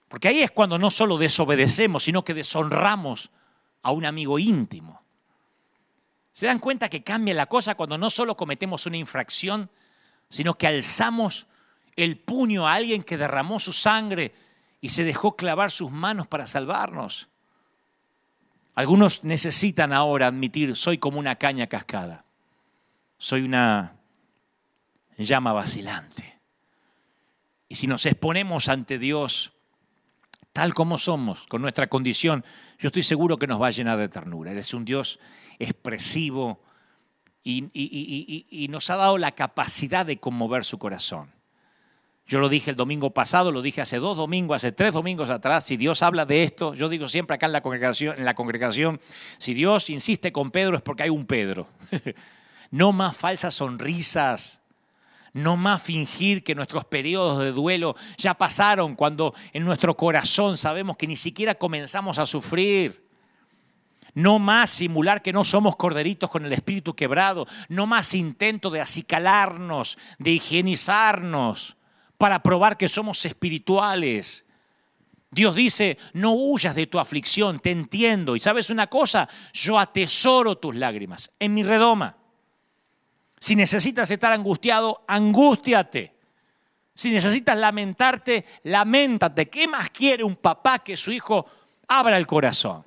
Porque ahí es cuando no solo desobedecemos, sino que deshonramos a un amigo íntimo. ¿Se dan cuenta que cambia la cosa cuando no solo cometemos una infracción, sino que alzamos el puño a alguien que derramó su sangre y se dejó clavar sus manos para salvarnos. Algunos necesitan ahora admitir, soy como una caña cascada, soy una llama vacilante. Y si nos exponemos ante Dios tal como somos, con nuestra condición, yo estoy seguro que nos va a llenar de ternura. Él es un Dios expresivo, y, nos ha dado la capacidad de conmover su corazón. Yo lo dije el domingo pasado, lo dije hace dos domingos, hace tres domingos atrás. Si Dios habla de esto, yo digo siempre acá en la congregación, en la congregación si Dios insiste con Pedro es porque hay un Pedro. no más falsas sonrisas, no más fingir que nuestros periodos de duelo ya pasaron cuando en nuestro corazón sabemos que ni siquiera comenzamos a sufrir. No más simular que no somos corderitos con el espíritu quebrado. No más intento de acicalarnos, de higienizarnos para probar que somos espirituales. Dios dice, no huyas de tu aflicción, te entiendo. Y sabes una cosa, yo atesoro tus lágrimas en mi redoma. Si necesitas estar angustiado, angústiate. Si necesitas lamentarte, lamentate. ¿Qué más quiere un papá que su hijo abra el corazón?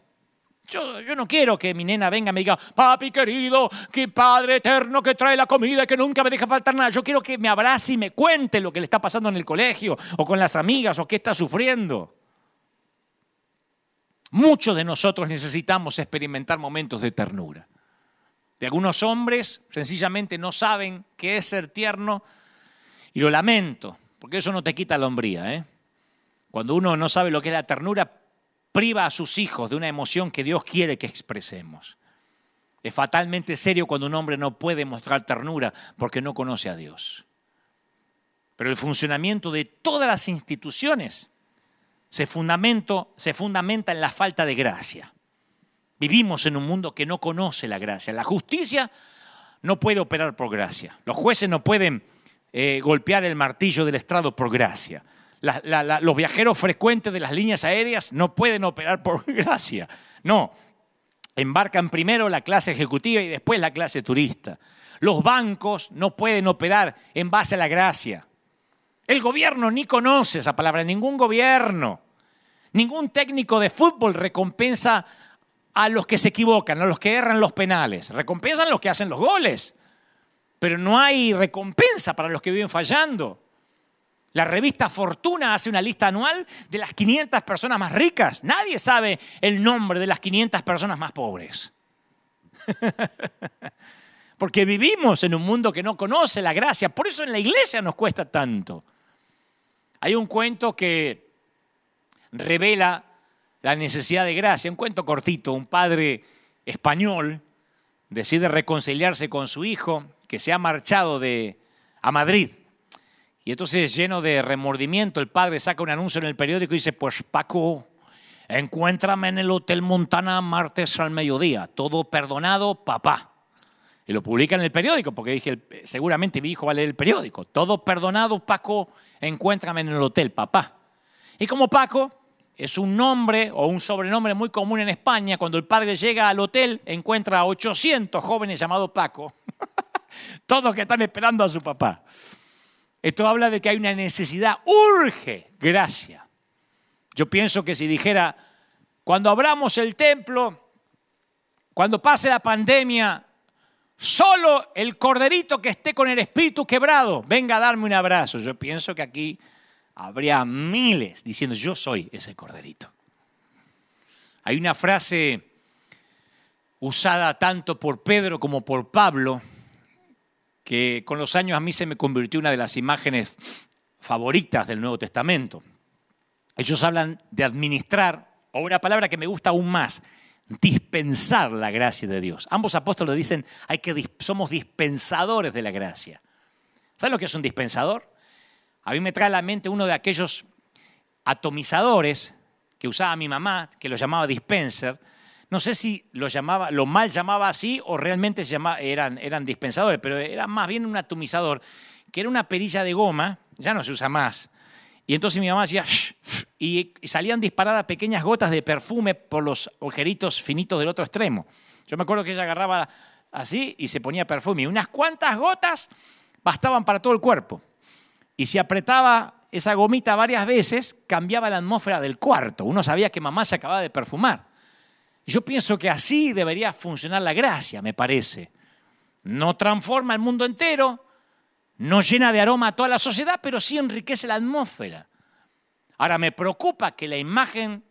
Yo, no quiero que mi nena venga y me diga, papi querido, que padre eterno que trae la comida y que nunca me deja faltar nada. Yo quiero que me abrace y me cuente lo que le está pasando en el colegio o con las amigas o qué está sufriendo. Muchos de nosotros necesitamos experimentar momentos de ternura. De algunos hombres sencillamente no saben qué es ser tierno y lo lamento, porque eso no te quita la hombría. ¿eh? Cuando uno no sabe lo que es la ternura, priva a sus hijos de una emoción que Dios quiere que expresemos. Es fatalmente serio cuando un hombre no puede mostrar ternura porque no conoce a Dios. Pero el funcionamiento de todas las instituciones se, fundamenta en la falta de gracia. Vivimos en un mundo que no conoce la gracia. La justicia no puede operar por gracia. Los jueces no pueden eh, golpear el martillo del estrado por gracia. Los viajeros frecuentes de las líneas aéreas no pueden operar por gracia. No, embarcan primero la clase ejecutiva y después la clase turista. Los bancos no pueden operar en base a la gracia. El gobierno ni conoce esa palabra, ningún gobierno. Ningún técnico de fútbol recompensa a los que se equivocan, a los que erran los penales. Recompensan a los que hacen los goles. Pero no hay recompensa para los que viven fallando. La revista Fortuna hace una lista anual de las 500 personas más ricas. Nadie sabe el nombre de las 500 personas más pobres. Porque vivimos en un mundo que no conoce la gracia. Por eso en la iglesia nos cuesta tanto. Hay un cuento que revela la necesidad de gracia. Un cuento cortito. Un padre español decide reconciliarse con su hijo que se ha marchado de, a Madrid. Y entonces, lleno de remordimiento, el padre saca un anuncio en el periódico y dice, pues Paco, encuéntrame en el Hotel Montana martes al mediodía. Todo perdonado, papá. Y lo publica en el periódico, porque dije, seguramente mi hijo va a leer el periódico. Todo perdonado, Paco, encuéntrame en el hotel, papá. Y como Paco es un nombre o un sobrenombre muy común en España, cuando el padre llega al hotel, encuentra a 800 jóvenes llamados Paco, todos que están esperando a su papá. Esto habla de que hay una necesidad, urge gracia. Yo pienso que si dijera, cuando abramos el templo, cuando pase la pandemia, Solo el corderito que esté con el espíritu quebrado, venga a darme un abrazo. Yo pienso que aquí habría miles diciendo, yo soy ese corderito. Hay una frase usada tanto por Pedro como por Pablo, que con los años a mí se me convirtió una de las imágenes favoritas del Nuevo Testamento. Ellos hablan de administrar, o una palabra que me gusta aún más, dispensar la gracia de Dios. Ambos apóstoles dicen, hay que, somos dispensadores de la gracia. ¿Saben lo que es un dispensador? A mí me trae a la mente uno de aquellos atomizadores que usaba mi mamá, que lo llamaba dispenser. No sé si lo, llamaba, lo mal llamaba así o realmente se eran, dispensadores, pero era más bien un atomizador, que era una perilla de goma, ya no se usa más, y entonces mi mamá decía, y salían disparadas pequeñas gotas de perfume por los agujeritos finitos del otro extremo. Yo me acuerdo que ella agarraba así y se ponía perfume. Y unas cuantas gotas bastaban para todo el cuerpo. Y si apretaba esa gomita varias veces, cambiaba la atmósfera del cuarto. Uno sabía que mamá se acababa de perfumar. Yo pienso que así debería funcionar la gracia, me parece. No transforma el mundo entero, no llena de aroma a toda la sociedad, pero sí enriquece la atmósfera. Ahora, me preocupa que la imagen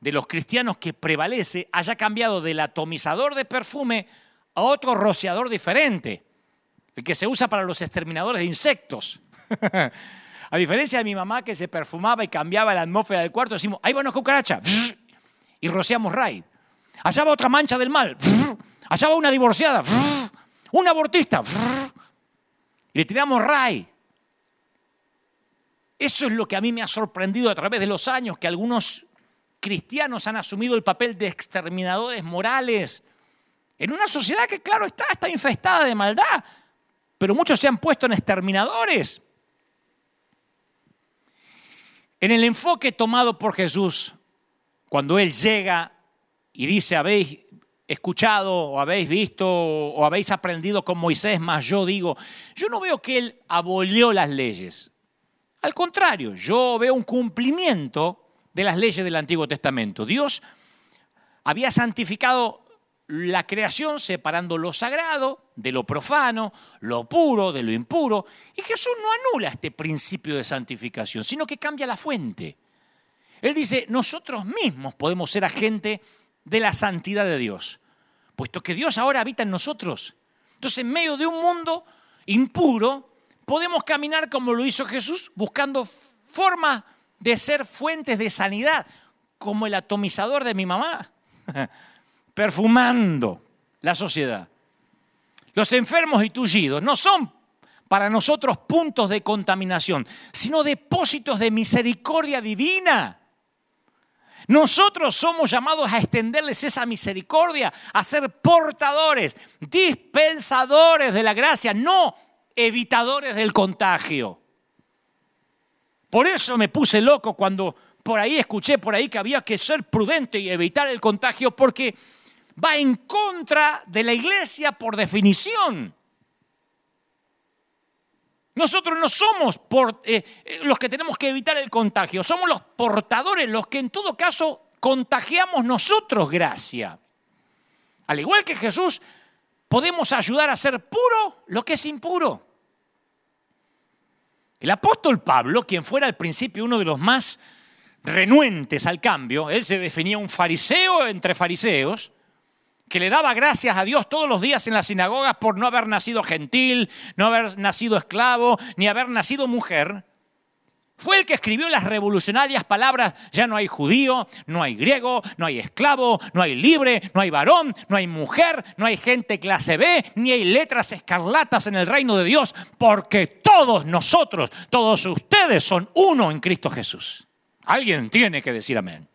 de los cristianos que prevalece haya cambiado del atomizador de perfume a otro rociador diferente, el que se usa para los exterminadores de insectos. a diferencia de mi mamá que se perfumaba y cambiaba la atmósfera del cuarto, decimos, ahí va una cucaracha, y rociamos raid. Allá va otra mancha del mal, allá va una divorciada, un abortista, le tiramos ray. Eso es lo que a mí me ha sorprendido a través de los años, que algunos cristianos han asumido el papel de exterminadores morales en una sociedad que, claro, está, está infestada de maldad, pero muchos se han puesto en exterminadores. En el enfoque tomado por Jesús, cuando Él llega y dice, habéis escuchado o habéis visto o habéis aprendido con Moisés, más yo digo, yo no veo que él abolió las leyes. Al contrario, yo veo un cumplimiento de las leyes del Antiguo Testamento. Dios había santificado la creación separando lo sagrado de lo profano, lo puro de lo impuro, y Jesús no anula este principio de santificación, sino que cambia la fuente. Él dice, nosotros mismos podemos ser agentes de la santidad de Dios, puesto que Dios ahora habita en nosotros. Entonces, en medio de un mundo impuro, podemos caminar como lo hizo Jesús, buscando formas de ser fuentes de sanidad, como el atomizador de mi mamá, perfumando la sociedad. Los enfermos y tullidos no son para nosotros puntos de contaminación, sino depósitos de misericordia divina. Nosotros somos llamados a extenderles esa misericordia, a ser portadores, dispensadores de la gracia, no evitadores del contagio. Por eso me puse loco cuando por ahí escuché por ahí que había que ser prudente y evitar el contagio porque va en contra de la iglesia por definición. Nosotros no somos eh, eh, los que tenemos que evitar el contagio, somos los portadores, los que en todo caso contagiamos nosotros gracia. Al igual que Jesús, podemos ayudar a ser puro lo que es impuro. El apóstol Pablo, quien fuera al principio uno de los más renuentes al cambio, él se definía un fariseo entre fariseos, que le daba gracias a Dios todos los días en las sinagogas por no haber nacido gentil, no haber nacido esclavo, ni haber nacido mujer, fue el que escribió las revolucionarias palabras, ya no hay judío, no hay griego, no hay esclavo, no hay libre, no hay varón, no hay mujer, no hay gente clase B, ni hay letras escarlatas en el reino de Dios, porque todos nosotros, todos ustedes son uno en Cristo Jesús. Alguien tiene que decir amén.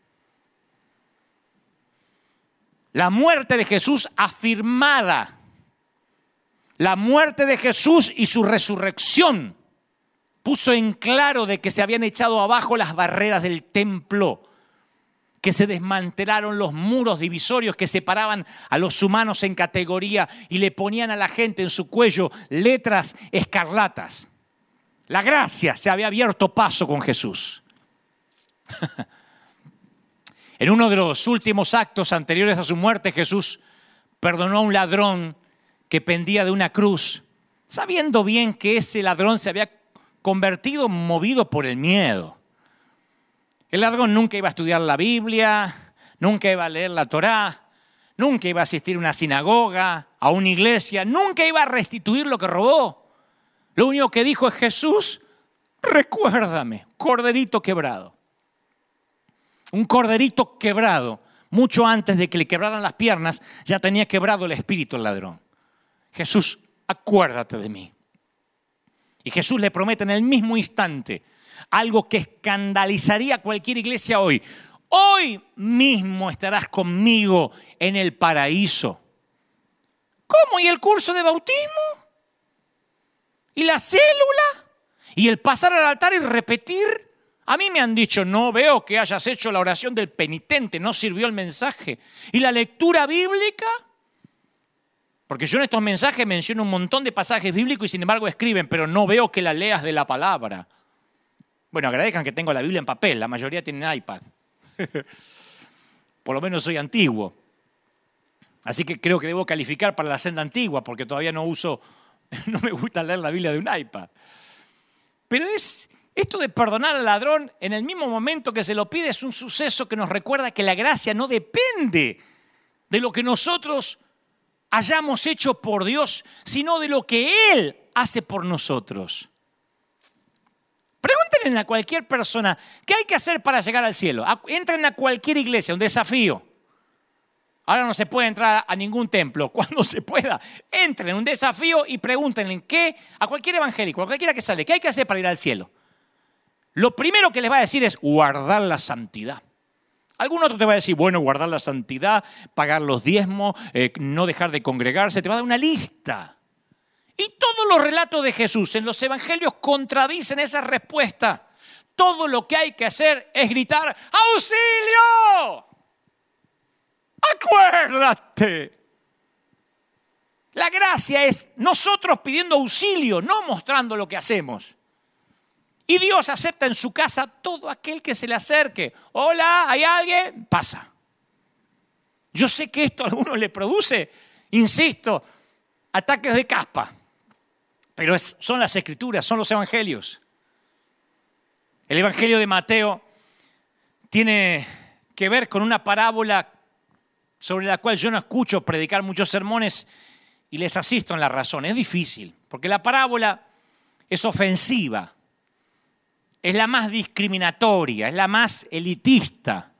La muerte de Jesús afirmada. La muerte de Jesús y su resurrección puso en claro de que se habían echado abajo las barreras del templo, que se desmantelaron los muros divisorios que separaban a los humanos en categoría y le ponían a la gente en su cuello letras escarlatas. La gracia se había abierto paso con Jesús. En uno de los últimos actos anteriores a su muerte, Jesús perdonó a un ladrón que pendía de una cruz, sabiendo bien que ese ladrón se había convertido movido por el miedo. El ladrón nunca iba a estudiar la Biblia, nunca iba a leer la Torá, nunca iba a asistir a una sinagoga, a una iglesia, nunca iba a restituir lo que robó. Lo único que dijo es Jesús, recuérdame, corderito quebrado un corderito quebrado, mucho antes de que le quebraran las piernas, ya tenía quebrado el espíritu el ladrón. Jesús, acuérdate de mí. Y Jesús le promete en el mismo instante algo que escandalizaría a cualquier iglesia hoy. Hoy mismo estarás conmigo en el paraíso. ¿Cómo? ¿Y el curso de bautismo? ¿Y la célula? ¿Y el pasar al altar y repetir? A mí me han dicho, no veo que hayas hecho la oración del penitente, no sirvió el mensaje. ¿Y la lectura bíblica? Porque yo en estos mensajes menciono un montón de pasajes bíblicos y sin embargo escriben, pero no veo que la leas de la palabra. Bueno, agradezcan que tengo la Biblia en papel, la mayoría tienen iPad. Por lo menos soy antiguo. Así que creo que debo calificar para la senda antigua, porque todavía no uso, no me gusta leer la Biblia de un iPad. Pero es, esto de perdonar al ladrón en el mismo momento que se lo pide es un suceso que nos recuerda que la gracia no depende de lo que nosotros hayamos hecho por Dios, sino de lo que Él hace por nosotros. Pregúntenle a cualquier persona, ¿qué hay que hacer para llegar al cielo? Entren a cualquier iglesia, un desafío. Ahora no se puede entrar a ningún templo. Cuando se pueda, entren en un desafío y pregúntenle qué, a cualquier evangélico, a cualquiera que sale, ¿qué hay que hacer para ir al cielo? Lo primero que les va a decir es guardar la santidad. Algún otro te va a decir, bueno, guardar la santidad, pagar los diezmos, eh, no dejar de congregarse, te va a dar una lista. Y todos los relatos de Jesús en los evangelios contradicen esa respuesta. Todo lo que hay que hacer es gritar, auxilio. Acuérdate. La gracia es nosotros pidiendo auxilio, no mostrando lo que hacemos. Y Dios acepta en su casa todo aquel que se le acerque. Hola, ¿hay alguien? Pasa. Yo sé que esto a algunos le produce, insisto, ataques de caspa. Pero son las escrituras, son los evangelios. El evangelio de Mateo tiene que ver con una parábola sobre la cual yo no escucho predicar muchos sermones y les asisto en la razón. Es difícil, porque la parábola es ofensiva es la más discriminatoria, es la más elitista,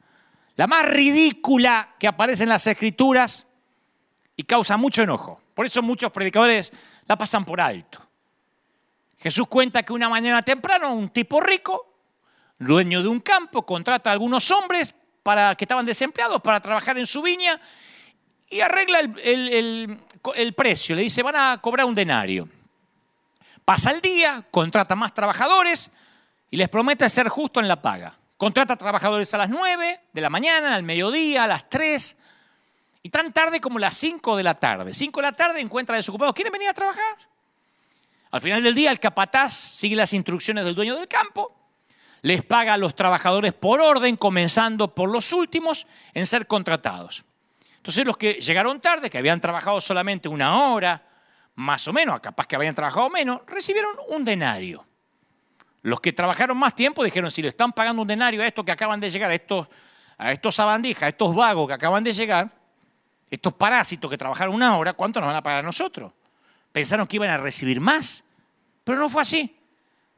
la más ridícula que aparece en las escrituras y causa mucho enojo. Por eso muchos predicadores la pasan por alto. Jesús cuenta que una mañana temprano un tipo rico, dueño de un campo, contrata a algunos hombres para, que estaban desempleados para trabajar en su viña y arregla el, el precio. Le dice, van a cobrar un denario. Pasa el día, contrata más trabajadores y les promete ser justo en la paga. Contrata trabajadores a las 9 de la mañana, al mediodía, a las 3 y tan tarde como las 5 de la tarde. 5 de la tarde encuentra desocupados. ¿Quieren venir a trabajar? Al final del día el capataz sigue las instrucciones del dueño del campo, les paga a los trabajadores por orden, comenzando por los últimos en ser contratados. Entonces los que llegaron tarde, que habían trabajado solamente una hora, más o menos, capaz que habían trabajado menos, recibieron un denario. Los que trabajaron más tiempo dijeron, si le están pagando un denario a estos que acaban de llegar, a estos, a estos sabandijas, a estos vagos que acaban de llegar, estos parásitos que trabajaron una hora, ¿cuánto nos van a pagar a nosotros? Pensaron que iban a recibir más, pero no fue así.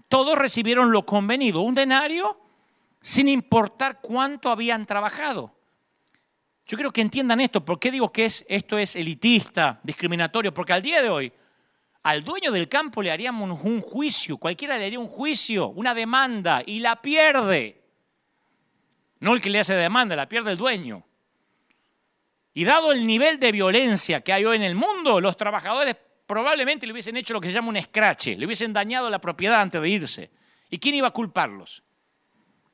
Todos recibieron lo convenido, un denario sin importar cuánto habían trabajado. Yo quiero que entiendan esto. ¿Por qué digo que es, esto es elitista, discriminatorio? Porque al día de hoy, al dueño del campo le haríamos un juicio, cualquiera le haría un juicio, una demanda, y la pierde. No el que le hace demanda, la pierde el dueño. Y dado el nivel de violencia que hay hoy en el mundo, los trabajadores probablemente le hubiesen hecho lo que se llama un escrache, le hubiesen dañado la propiedad antes de irse. ¿Y quién iba a culparlos?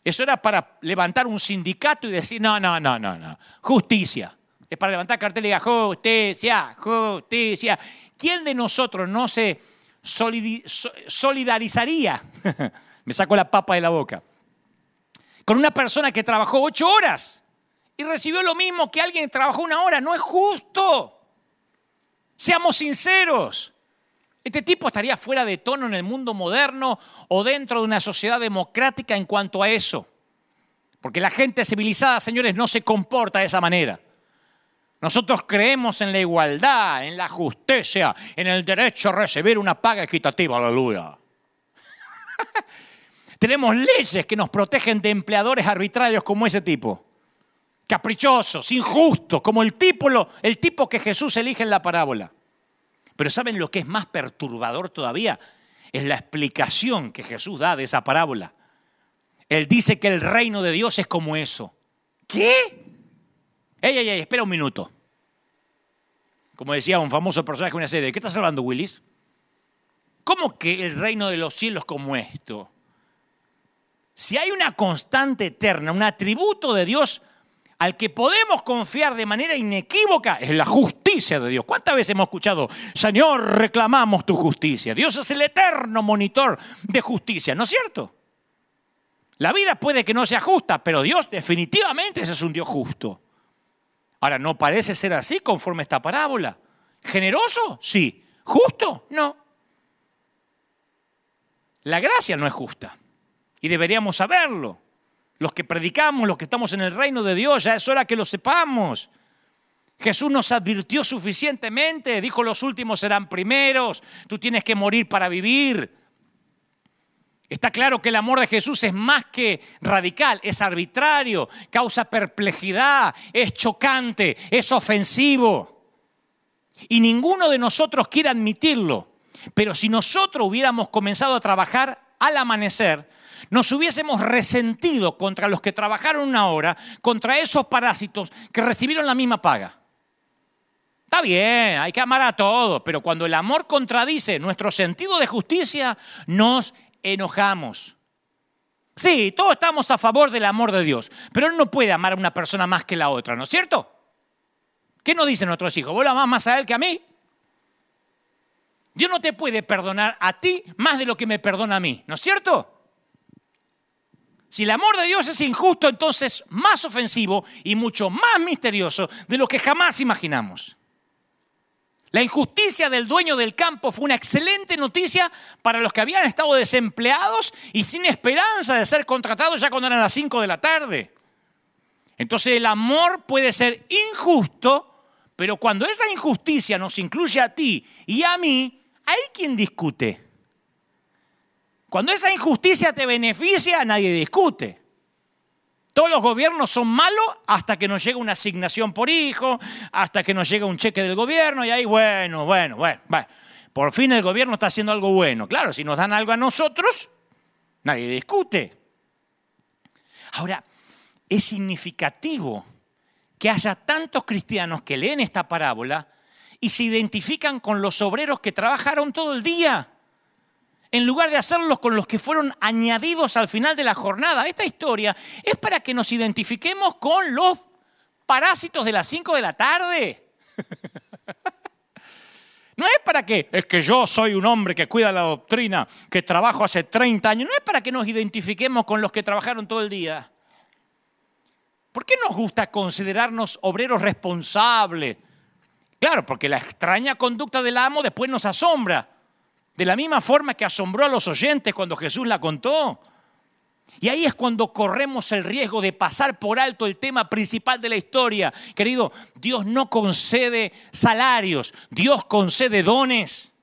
Eso era para levantar un sindicato y decir, no, no, no, no, no, justicia. Es para levantar cartel y diga, justicia, justicia. ¿Quién de nosotros no se solidarizaría? Me saco la papa de la boca. Con una persona que trabajó ocho horas y recibió lo mismo que alguien que trabajó una hora. No es justo. Seamos sinceros. Este tipo estaría fuera de tono en el mundo moderno o dentro de una sociedad democrática en cuanto a eso. Porque la gente civilizada, señores, no se comporta de esa manera. Nosotros creemos en la igualdad, en la justicia, en el derecho a recibir una paga equitativa, aleluya. Tenemos leyes que nos protegen de empleadores arbitrarios como ese tipo. Caprichosos, injustos, como el tipo, el tipo que Jesús elige en la parábola. Pero ¿saben lo que es más perturbador todavía? Es la explicación que Jesús da de esa parábola. Él dice que el reino de Dios es como eso. ¿Qué? Ey, ey, ey, espera un minuto. Como decía un famoso personaje de una serie, ¿de qué estás hablando, Willis? ¿Cómo que el reino de los cielos como esto? Si hay una constante eterna, un atributo de Dios al que podemos confiar de manera inequívoca es la justicia de Dios. ¿Cuántas veces hemos escuchado, Señor, reclamamos tu justicia? Dios es el eterno monitor de justicia, ¿no es cierto? La vida puede que no sea justa, pero Dios definitivamente es un Dios justo. Ahora, no parece ser así conforme esta parábola. ¿Generoso? Sí. ¿Justo? No. La gracia no es justa. Y deberíamos saberlo. Los que predicamos, los que estamos en el reino de Dios, ya es hora que lo sepamos. Jesús nos advirtió suficientemente, dijo los últimos serán primeros, tú tienes que morir para vivir. Está claro que el amor de Jesús es más que radical, es arbitrario, causa perplejidad, es chocante, es ofensivo. Y ninguno de nosotros quiere admitirlo. Pero si nosotros hubiéramos comenzado a trabajar al amanecer, nos hubiésemos resentido contra los que trabajaron una hora, contra esos parásitos que recibieron la misma paga. Está bien, hay que amar a todos, pero cuando el amor contradice nuestro sentido de justicia, nos enojamos. Sí, todos estamos a favor del amor de Dios, pero Él no puede amar a una persona más que la otra, ¿no es cierto? ¿Qué nos dicen nuestros hijos? ¿Vos lo amás más a Él que a mí? Dios no te puede perdonar a ti más de lo que me perdona a mí, ¿no es cierto? Si el amor de Dios es injusto, entonces más ofensivo y mucho más misterioso de lo que jamás imaginamos. La injusticia del dueño del campo fue una excelente noticia para los que habían estado desempleados y sin esperanza de ser contratados ya cuando eran las 5 de la tarde. Entonces el amor puede ser injusto, pero cuando esa injusticia nos incluye a ti y a mí, hay quien discute. Cuando esa injusticia te beneficia, nadie discute. Todos los gobiernos son malos hasta que nos llega una asignación por hijo, hasta que nos llega un cheque del gobierno y ahí, bueno, bueno, bueno, bueno. Por fin el gobierno está haciendo algo bueno. Claro, si nos dan algo a nosotros, nadie discute. Ahora, es significativo que haya tantos cristianos que leen esta parábola y se identifican con los obreros que trabajaron todo el día, en lugar de hacerlos con los que fueron añadidos al final de la jornada. Esta historia es para que nos identifiquemos con los parásitos de las 5 de la tarde. No es para que, es que yo soy un hombre que cuida la doctrina, que trabajo hace 30 años. No es para que nos identifiquemos con los que trabajaron todo el día. ¿Por qué nos gusta considerarnos obreros responsables? Claro, porque la extraña conducta del amo después nos asombra. De la misma forma que asombró a los oyentes cuando Jesús la contó. Y ahí es cuando corremos el riesgo de pasar por alto el tema principal de la historia. Querido, Dios no concede salarios, Dios concede dones.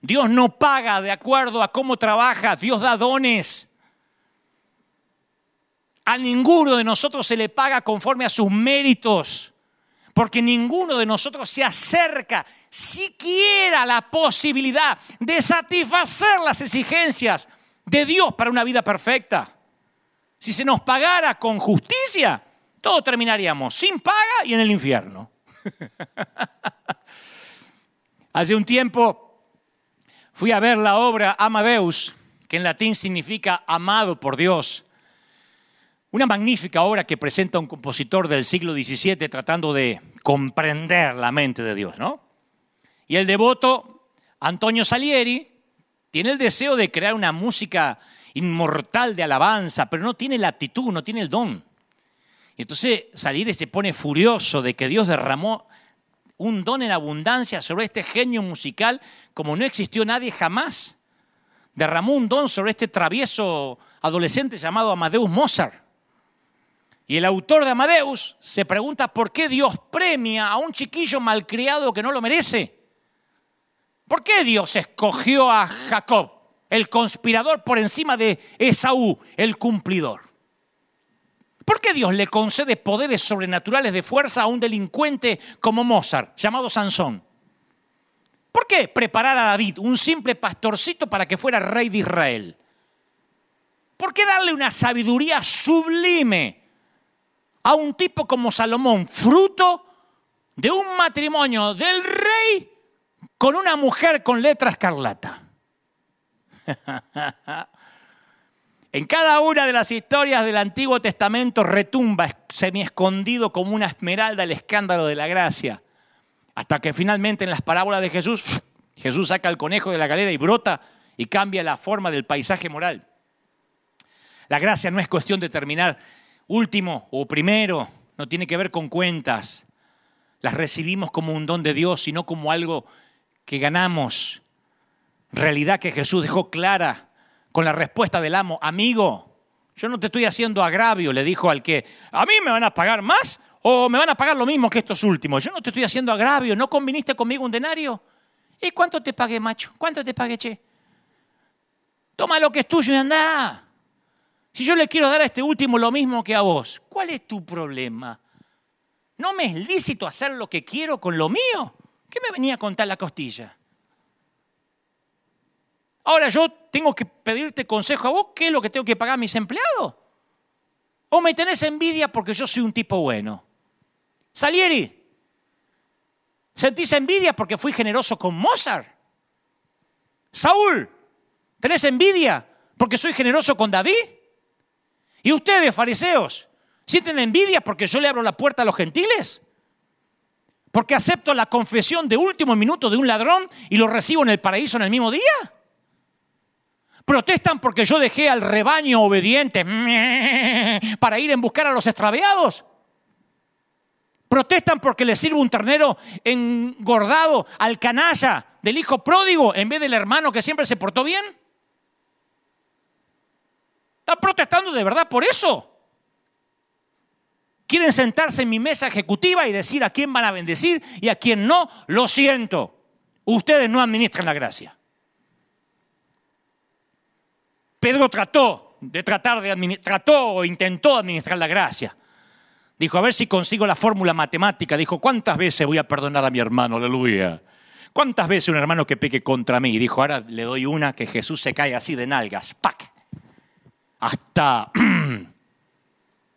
Dios no paga de acuerdo a cómo trabaja, Dios da dones. A ninguno de nosotros se le paga conforme a sus méritos, porque ninguno de nosotros se acerca siquiera a la posibilidad de satisfacer las exigencias de Dios para una vida perfecta. Si se nos pagara con justicia, todos terminaríamos sin paga y en el infierno. Hace un tiempo fui a ver la obra Amadeus, que en latín significa amado por Dios. Una magnífica obra que presenta un compositor del siglo XVII tratando de comprender la mente de Dios, ¿no? Y el devoto Antonio Salieri tiene el deseo de crear una música inmortal de alabanza, pero no tiene la actitud, no tiene el don. Y entonces Salieri se pone furioso de que Dios derramó un don en abundancia sobre este genio musical como no existió nadie jamás. Derramó un don sobre este travieso adolescente llamado Amadeus Mozart. Y el autor de Amadeus se pregunta por qué Dios premia a un chiquillo malcriado que no lo merece. ¿Por qué Dios escogió a Jacob, el conspirador, por encima de Esaú, el cumplidor? ¿Por qué Dios le concede poderes sobrenaturales de fuerza a un delincuente como Mozart, llamado Sansón? ¿Por qué preparar a David, un simple pastorcito, para que fuera rey de Israel? ¿Por qué darle una sabiduría sublime a un tipo como Salomón, fruto de un matrimonio del rey con una mujer con letra escarlata. en cada una de las historias del Antiguo Testamento retumba semi escondido como una esmeralda el escándalo de la gracia. Hasta que finalmente en las parábolas de Jesús, Jesús saca el conejo de la galera y brota y cambia la forma del paisaje moral. La gracia no es cuestión de terminar último o primero, no tiene que ver con cuentas. Las recibimos como un don de Dios y no como algo que ganamos, realidad que Jesús dejó clara con la respuesta del amo, amigo, yo no te estoy haciendo agravio, le dijo al que, a mí me van a pagar más o me van a pagar lo mismo que estos últimos. Yo no te estoy haciendo agravio, ¿no conviniste conmigo un denario? ¿Y cuánto te pagué, macho? ¿Cuánto te pagué, che? Toma lo que es tuyo y anda. Si yo le quiero dar a este último lo mismo que a vos, ¿cuál es tu problema? ¿No me es lícito hacer lo que quiero con lo mío? ¿Qué me venía a contar la costilla? Ahora yo tengo que pedirte consejo a vos, ¿qué es lo que tengo que pagar a mis empleados? ¿O me tenés envidia porque yo soy un tipo bueno? Salieri, ¿sentís envidia porque fui generoso con Mozart? Saúl, ¿tenés envidia porque soy generoso con David? ¿Y ustedes, fariseos, sienten envidia porque yo le abro la puerta a los gentiles? porque acepto la confesión de último minuto de un ladrón y lo recibo en el paraíso en el mismo día. Protestan porque yo dejé al rebaño obediente para ir en buscar a los extraviados. Protestan porque le sirvo un ternero engordado al canalla del hijo pródigo en vez del hermano que siempre se portó bien. ¿Están protestando de verdad por eso? quieren sentarse en mi mesa ejecutiva y decir a quién van a bendecir y a quién no, lo siento. Ustedes no administran la gracia. Pedro trató de tratar de trató o intentó administrar la gracia. Dijo, a ver si consigo la fórmula matemática. Dijo, ¿cuántas veces voy a perdonar a mi hermano? Aleluya. ¿Cuántas veces un hermano que peque contra mí? Dijo, ahora le doy una que Jesús se cae así de nalgas. ¡Pac! Hasta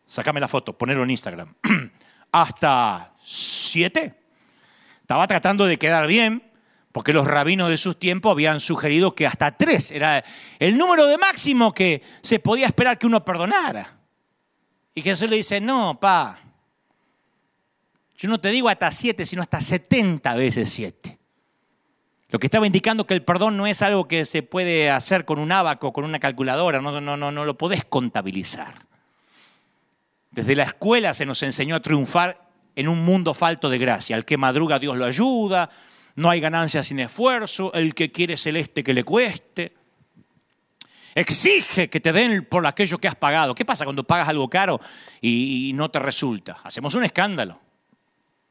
Sácame la foto, ponerlo en Instagram. Hasta siete. Estaba tratando de quedar bien, porque los rabinos de sus tiempos habían sugerido que hasta tres era el número de máximo que se podía esperar que uno perdonara. Y Jesús le dice, no, pa, yo no te digo hasta siete, sino hasta setenta veces siete. Lo que estaba indicando que el perdón no es algo que se puede hacer con un abaco, con una calculadora, no, no, no, no lo podés contabilizar. Desde la escuela se nos enseñó a triunfar en un mundo falto de gracia. Al que madruga Dios lo ayuda, no hay ganancia sin esfuerzo, el que quiere celeste que le cueste. Exige que te den por aquello que has pagado. ¿Qué pasa cuando pagas algo caro y no te resulta? Hacemos un escándalo.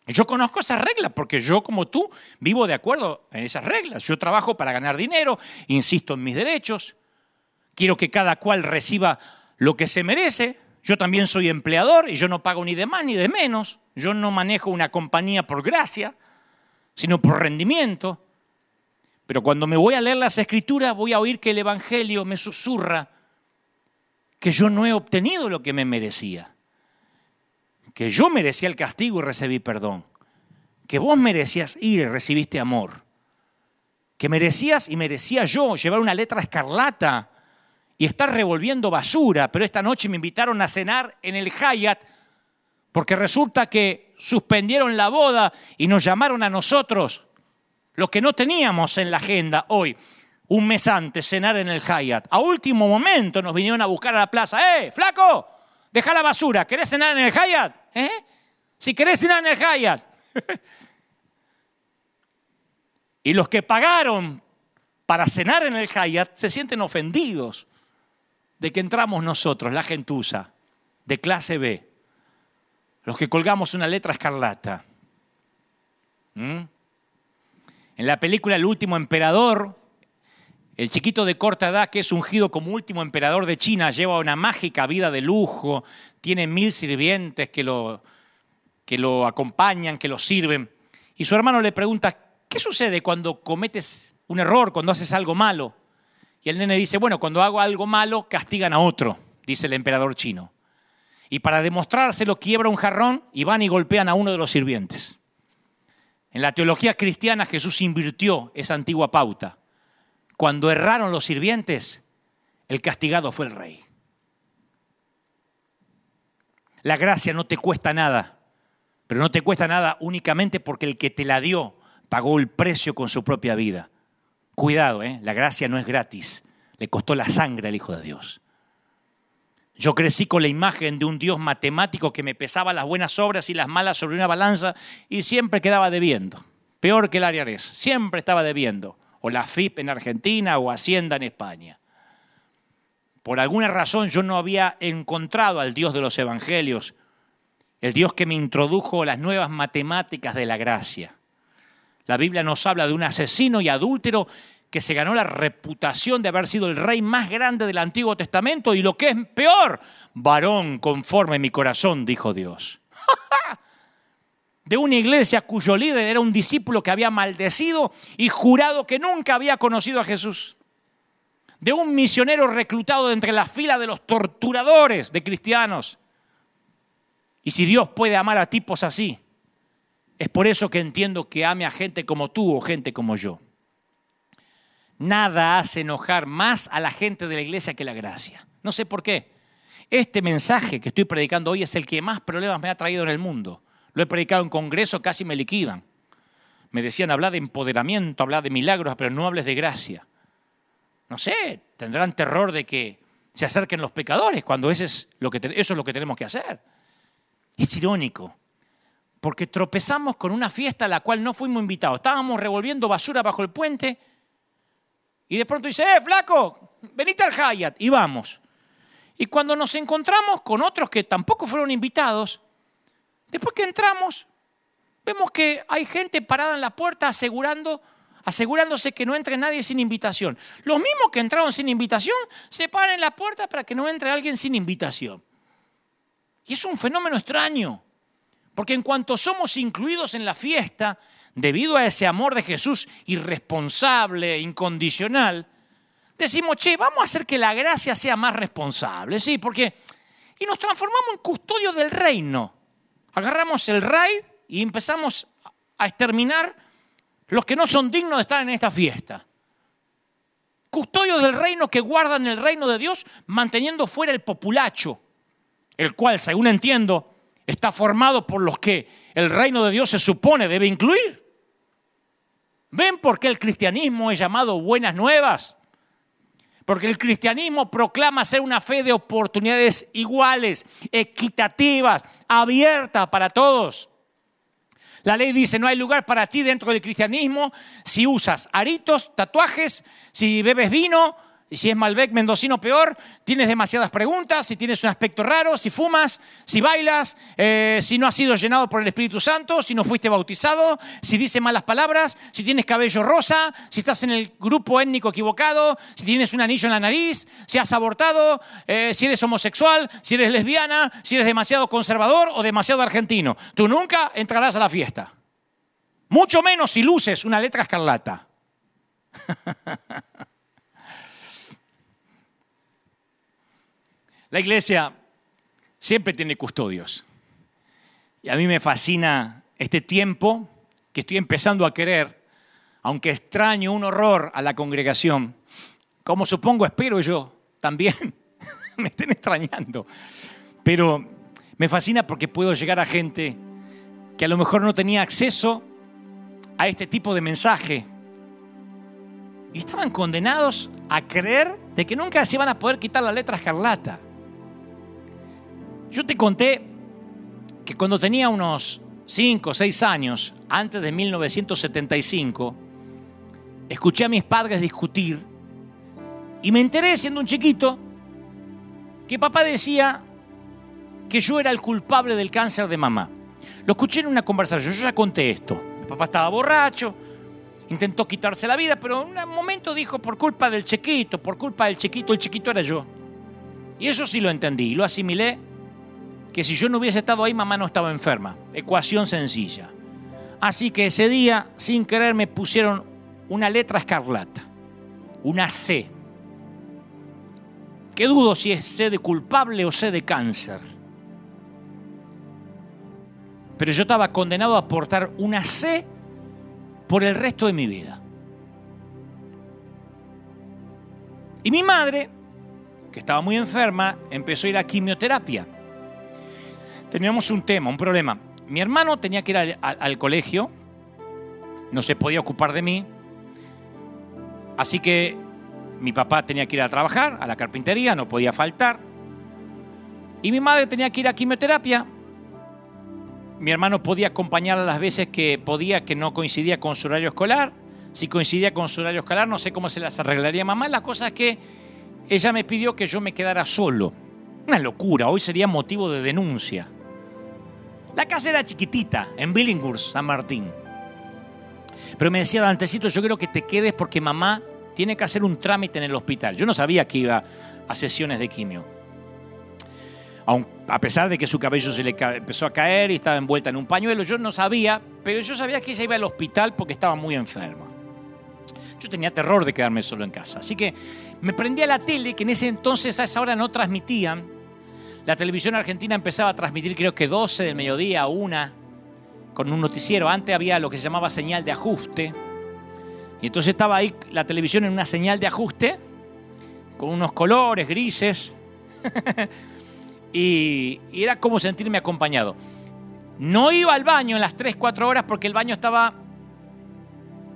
Yo conozco esas reglas porque yo como tú vivo de acuerdo en esas reglas. Yo trabajo para ganar dinero, insisto en mis derechos, quiero que cada cual reciba lo que se merece. Yo también soy empleador y yo no pago ni de más ni de menos. Yo no manejo una compañía por gracia, sino por rendimiento. Pero cuando me voy a leer las escrituras voy a oír que el Evangelio me susurra que yo no he obtenido lo que me merecía que yo merecía el castigo y recibí perdón, que vos merecías ir y recibiste amor, que merecías y merecía yo llevar una letra escarlata y estar revolviendo basura, pero esta noche me invitaron a cenar en el Hyatt porque resulta que suspendieron la boda y nos llamaron a nosotros, los que no teníamos en la agenda hoy, un mes antes, cenar en el Hyatt. A último momento nos vinieron a buscar a la plaza. ¡Eh, flaco! Deja la basura. ¿Querés cenar en el Hyatt? ¿Eh? Si querés ir en el Hyatt. y los que pagaron para cenar en el Hyatt se sienten ofendidos de que entramos nosotros, la gentuza, de clase B, los que colgamos una letra escarlata. ¿Mm? En la película El último emperador, el chiquito de corta edad que es ungido como último emperador de China lleva una mágica vida de lujo, tiene mil sirvientes que lo, que lo acompañan, que lo sirven. Y su hermano le pregunta, ¿qué sucede cuando cometes un error, cuando haces algo malo? Y el nene dice, bueno, cuando hago algo malo, castigan a otro, dice el emperador chino. Y para demostrárselo, quiebra un jarrón y van y golpean a uno de los sirvientes. En la teología cristiana Jesús invirtió esa antigua pauta cuando erraron los sirvientes, el castigado fue el rey. La gracia no te cuesta nada, pero no te cuesta nada únicamente porque el que te la dio pagó el precio con su propia vida. Cuidado, ¿eh? la gracia no es gratis, le costó la sangre al Hijo de Dios. Yo crecí con la imagen de un Dios matemático que me pesaba las buenas obras y las malas sobre una balanza y siempre quedaba debiendo. Peor que el Ariares, siempre estaba debiendo o la FIP en Argentina o Hacienda en España. Por alguna razón yo no había encontrado al Dios de los Evangelios, el Dios que me introdujo las nuevas matemáticas de la gracia. La Biblia nos habla de un asesino y adúltero que se ganó la reputación de haber sido el rey más grande del Antiguo Testamento y lo que es peor, varón conforme mi corazón, dijo Dios. de una iglesia cuyo líder era un discípulo que había maldecido y jurado que nunca había conocido a Jesús. De un misionero reclutado entre la fila de los torturadores de cristianos. Y si Dios puede amar a tipos así, es por eso que entiendo que ame a gente como tú o gente como yo. Nada hace enojar más a la gente de la iglesia que la gracia. No sé por qué. Este mensaje que estoy predicando hoy es el que más problemas me ha traído en el mundo. Lo he predicado en congreso, casi me liquidan. Me decían, habla de empoderamiento, habla de milagros, pero no hables de gracia. No sé, tendrán terror de que se acerquen los pecadores cuando eso es lo que, eso es lo que tenemos que hacer. Es irónico, porque tropezamos con una fiesta a la cual no fuimos invitados. Estábamos revolviendo basura bajo el puente y de pronto dice, eh, flaco, venite al Hyatt y vamos. Y cuando nos encontramos con otros que tampoco fueron invitados, Después que entramos, vemos que hay gente parada en la puerta asegurando, asegurándose que no entre nadie sin invitación. Los mismos que entraron sin invitación se paran en la puerta para que no entre alguien sin invitación. Y es un fenómeno extraño, porque en cuanto somos incluidos en la fiesta, debido a ese amor de Jesús irresponsable, incondicional, decimos, che, vamos a hacer que la gracia sea más responsable. Sí, porque y nos transformamos en custodio del reino. Agarramos el rey y empezamos a exterminar los que no son dignos de estar en esta fiesta. Custodios del reino que guardan el reino de Dios manteniendo fuera el populacho, el cual, según entiendo, está formado por los que el reino de Dios se supone debe incluir. ¿Ven por qué el cristianismo es llamado buenas nuevas? Porque el cristianismo proclama ser una fe de oportunidades iguales, equitativas, abierta para todos. La ley dice, no hay lugar para ti dentro del cristianismo si usas aritos, tatuajes, si bebes vino, y si es Malbec mendocino peor, tienes demasiadas preguntas, si tienes un aspecto raro, si fumas, si bailas, eh, si no has sido llenado por el Espíritu Santo, si no fuiste bautizado, si dices malas palabras, si tienes cabello rosa, si estás en el grupo étnico equivocado, si tienes un anillo en la nariz, si has abortado, eh, si eres homosexual, si eres lesbiana, si eres demasiado conservador o demasiado argentino. Tú nunca entrarás a la fiesta. Mucho menos si luces una letra escarlata. La iglesia siempre tiene custodios. Y a mí me fascina este tiempo que estoy empezando a querer, aunque extraño un horror a la congregación, como supongo, espero yo también, me estén extrañando. Pero me fascina porque puedo llegar a gente que a lo mejor no tenía acceso a este tipo de mensaje. Y estaban condenados a creer de que nunca se iban a poder quitar la letra escarlata. Yo te conté que cuando tenía unos 5 o 6 años, antes de 1975, escuché a mis padres discutir y me enteré siendo un chiquito que papá decía que yo era el culpable del cáncer de mamá. Lo escuché en una conversación, yo ya conté esto. Mi papá estaba borracho, intentó quitarse la vida, pero en un momento dijo por culpa del chiquito, por culpa del chiquito, el chiquito era yo. Y eso sí lo entendí, lo asimilé que si yo no hubiese estado ahí, mamá no estaba enferma. Ecuación sencilla. Así que ese día, sin querer, me pusieron una letra escarlata, una C. Que dudo si es C de culpable o C de cáncer. Pero yo estaba condenado a portar una C por el resto de mi vida. Y mi madre, que estaba muy enferma, empezó a ir a quimioterapia teníamos un tema, un problema. Mi hermano tenía que ir al, colegio, no se podía ocupar de mí, así que mi papá tenía que ir a trabajar, a la carpintería, no podía faltar. Y mi madre tenía que ir a quimioterapia. Mi hermano podía acompañarla las veces que podía, que no coincidía con su horario escolar. Si coincidía con su horario escolar, no sé cómo se las arreglaría mamá. La cosa es que ella me pidió que yo me quedara solo. Una locura, hoy sería motivo de denuncia. La casa era chiquitita, en Billinghurst, San Martín. Pero me decía Dantecito, yo quiero que te quedes porque mamá tiene que hacer un trámite en el hospital. Yo no sabía que iba a sesiones de quimio. a pesar de que su cabello se le empezó a caer y estaba envuelta en un pañuelo, yo no sabía, pero yo sabía que ella iba al hospital porque estaba muy enferma. Yo tenía terror de quedarme solo en casa. Así que me prendí a la tele, que en ese entonces a esa hora no transmitían, la televisión argentina empezaba a transmitir creo que 12 del mediodía una con un noticiero. Antes había lo que se llamaba señal de ajuste. Y entonces estaba ahí la televisión en una señal de ajuste con unos colores grises. y, y, era como sentirme acompañado. No iba al baño en las 3, 4 horas porque el baño estaba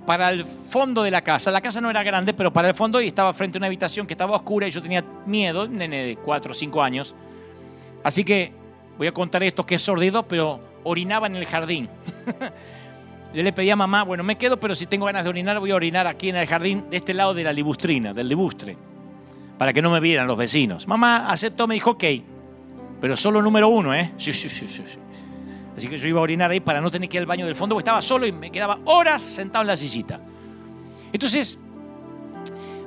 para el fondo de la casa. La casa no era grande, pero para el fondo y estaba frente a una habitación que estaba oscura y yo tenía miedo, nene de 4 o 5 años. Así que voy a contar esto que es sordido, pero orinaba en el jardín. Yo le pedí a mamá, bueno, me quedo, pero si tengo ganas de orinar, voy a orinar aquí en el jardín, de este lado de la libustrina, del libustre, para que no me vieran los vecinos. Mamá aceptó, me dijo, ok, pero solo número uno, ¿eh? Sí, sí, sí, sí. Así que yo iba a orinar ahí para no tener que ir al baño del fondo, porque estaba solo y me quedaba horas sentado en la sillita. Entonces,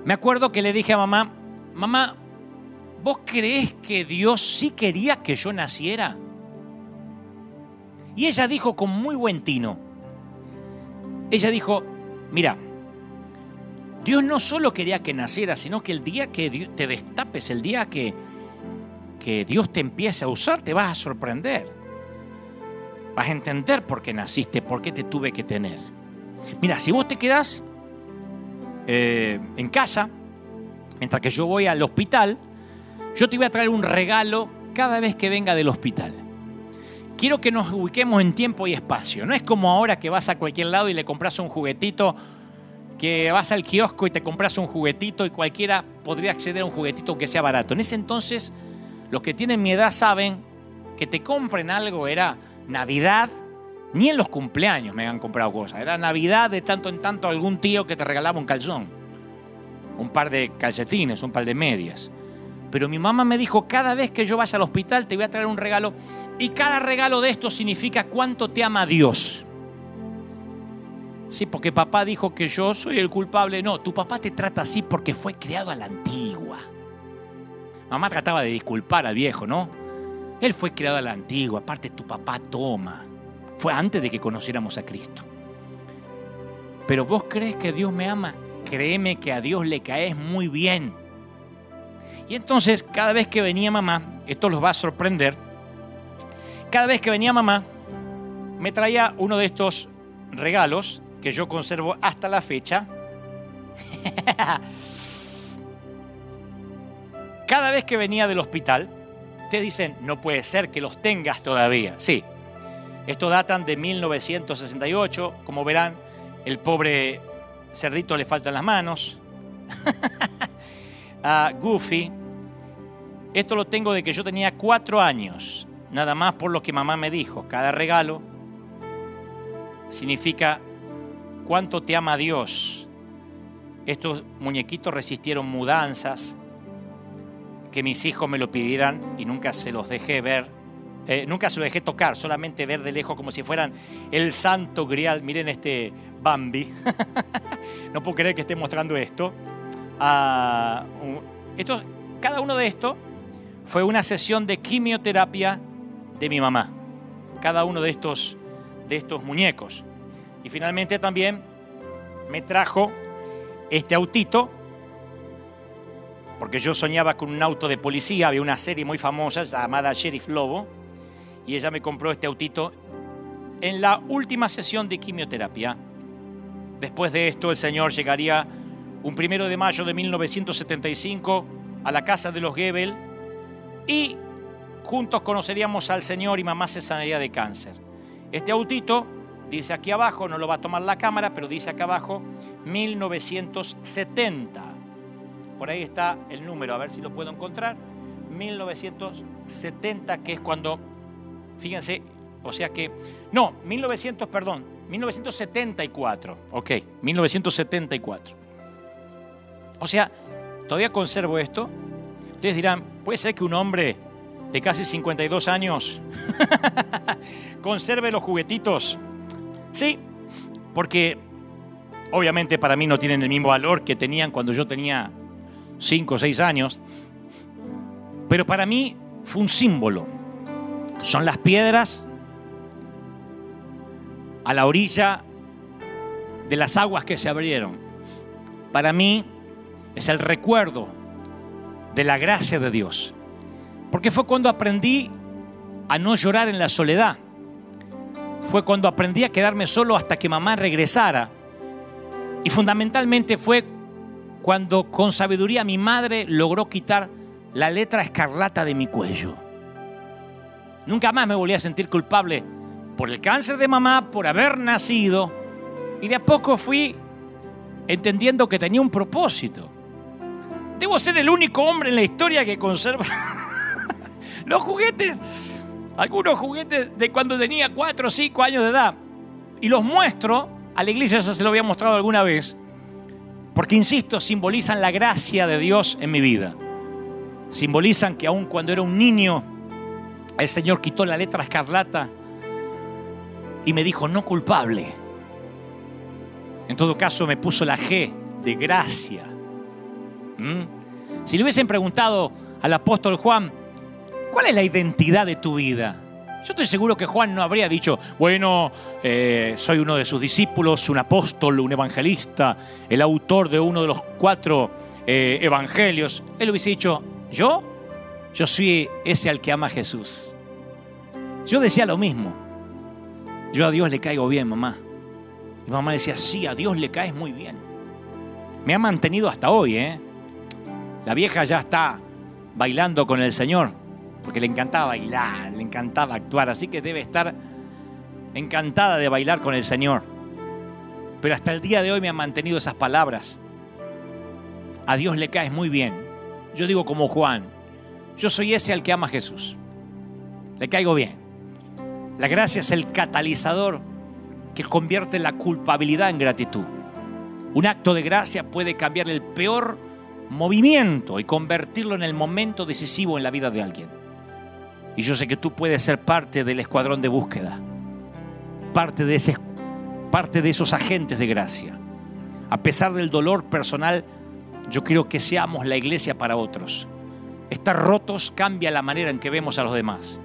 me acuerdo que le dije a mamá, mamá, ¿Vos creés que Dios sí quería que yo naciera? Y ella dijo con muy buen tino, ella dijo, mira, Dios no solo quería que naciera, sino que el día que te destapes, el día que, que Dios te empiece a usar, te vas a sorprender. Vas a entender por qué naciste, por qué te tuve que tener. Mira, si vos te quedás eh, en casa, mientras que yo voy al hospital, yo te voy a traer un regalo cada vez que venga del hospital. Quiero que nos ubiquemos en tiempo y espacio. No es como ahora que vas a cualquier lado y le compras un juguetito, que vas al kiosco y te compras un juguetito y cualquiera podría acceder a un juguetito aunque sea barato. En ese entonces, los que tienen mi edad saben que te compren algo era Navidad, ni en los cumpleaños me han comprado cosas. Era Navidad de tanto en tanto algún tío que te regalaba un calzón, un par de calcetines, un par de medias. Pero mi mamá me dijo, cada vez que yo vaya al hospital te voy a traer un regalo. Y cada regalo de esto significa cuánto te ama Dios. Sí, porque papá dijo que yo soy el culpable. No, tu papá te trata así porque fue criado a la antigua. Mamá trataba de disculpar al viejo, ¿no? Él fue criado a la antigua. Aparte, tu papá toma. Fue antes de que conociéramos a Cristo. Pero vos crees que Dios me ama. Créeme que a Dios le caes muy bien. Y entonces, cada vez que venía mamá, esto los va a sorprender, cada vez que venía mamá, me traía uno de estos regalos que yo conservo hasta la fecha. cada vez que venía del hospital, ustedes dicen, no puede ser que los tengas todavía. Sí, estos datan de 1968. Como verán, el pobre cerdito le faltan las manos. a Goofy esto lo tengo de que yo tenía cuatro años, nada más por lo que mamá me dijo. Cada regalo significa cuánto te ama Dios. Estos muñequitos resistieron mudanzas, que mis hijos me lo pidieran y nunca se los dejé ver, eh, nunca se los dejé tocar, solamente ver de lejos como si fueran el santo grial. Miren este Bambi. no puedo creer que esté mostrando esto. Ah, esto cada uno de estos fue una sesión de quimioterapia de mi mamá. Cada uno de estos, de estos muñecos. Y finalmente también me trajo este autito, porque yo soñaba con un auto de policía, había una serie muy famosa llamada Sheriff Lobo, y ella me compró este autito en la última sesión de quimioterapia. Después de esto, el Señor llegaría un primero de mayo de 1975 a la casa de los Gebel y juntos conoceríamos al Señor y mamá se sanaría de cáncer. Este autito dice aquí abajo, no lo va a tomar la cámara, pero dice acá abajo 1970. Por ahí está el número, a ver si lo puedo encontrar. 1970, que es cuando, fíjense, o sea que, no, 1900, perdón, 1974, ok, 1974. O sea, todavía conservo esto, Ustedes dirán, ¿puede ser que un hombre de casi 52 años conserve los juguetitos? Sí, porque obviamente para mí no tienen el mismo valor que tenían cuando yo tenía 5 o 6 años, pero para mí fue un símbolo. Son las piedras a la orilla de las aguas que se abrieron. Para mí es el recuerdo de la gracia de Dios. Porque fue cuando aprendí a no llorar en la soledad. Fue cuando aprendí a quedarme solo hasta que mamá regresara. Y fundamentalmente fue cuando con sabiduría mi madre logró quitar la letra escarlata de mi cuello. Nunca más me volví a sentir culpable por el cáncer de mamá, por haber nacido. Y de a poco fui entendiendo que tenía un propósito. Debo ser el único hombre en la historia que conserva los juguetes. Algunos juguetes de cuando tenía 4 o 5 años de edad. Y los muestro, a la iglesia ya se lo había mostrado alguna vez, porque, insisto, simbolizan la gracia de Dios en mi vida. Simbolizan que aun cuando era un niño, el Señor quitó la letra escarlata y me dijo, no culpable. En todo caso, me puso la G de gracia. ¿Mm? Si le hubiesen preguntado al apóstol Juan, ¿cuál es la identidad de tu vida? Yo estoy seguro que Juan no habría dicho, bueno, eh, soy uno de sus discípulos, un apóstol, un evangelista, el autor de uno de los cuatro eh, evangelios. Él hubiese dicho, ¿yo? Yo soy ese al que ama a Jesús. Yo decía lo mismo. Yo a Dios le caigo bien, mamá. Mi mamá decía, sí, a Dios le caes muy bien. Me ha mantenido hasta hoy, ¿eh? La vieja ya está bailando con el Señor, porque le encantaba bailar, le encantaba actuar, así que debe estar encantada de bailar con el Señor. Pero hasta el día de hoy me han mantenido esas palabras. A Dios le caes muy bien. Yo digo como Juan, yo soy ese al que ama a Jesús. Le caigo bien. La gracia es el catalizador que convierte la culpabilidad en gratitud. Un acto de gracia puede cambiar el peor movimiento y convertirlo en el momento decisivo en la vida de alguien. Y yo sé que tú puedes ser parte del escuadrón de búsqueda, parte de, ese, parte de esos agentes de gracia. A pesar del dolor personal, yo quiero que seamos la iglesia para otros. Estar rotos cambia la manera en que vemos a los demás.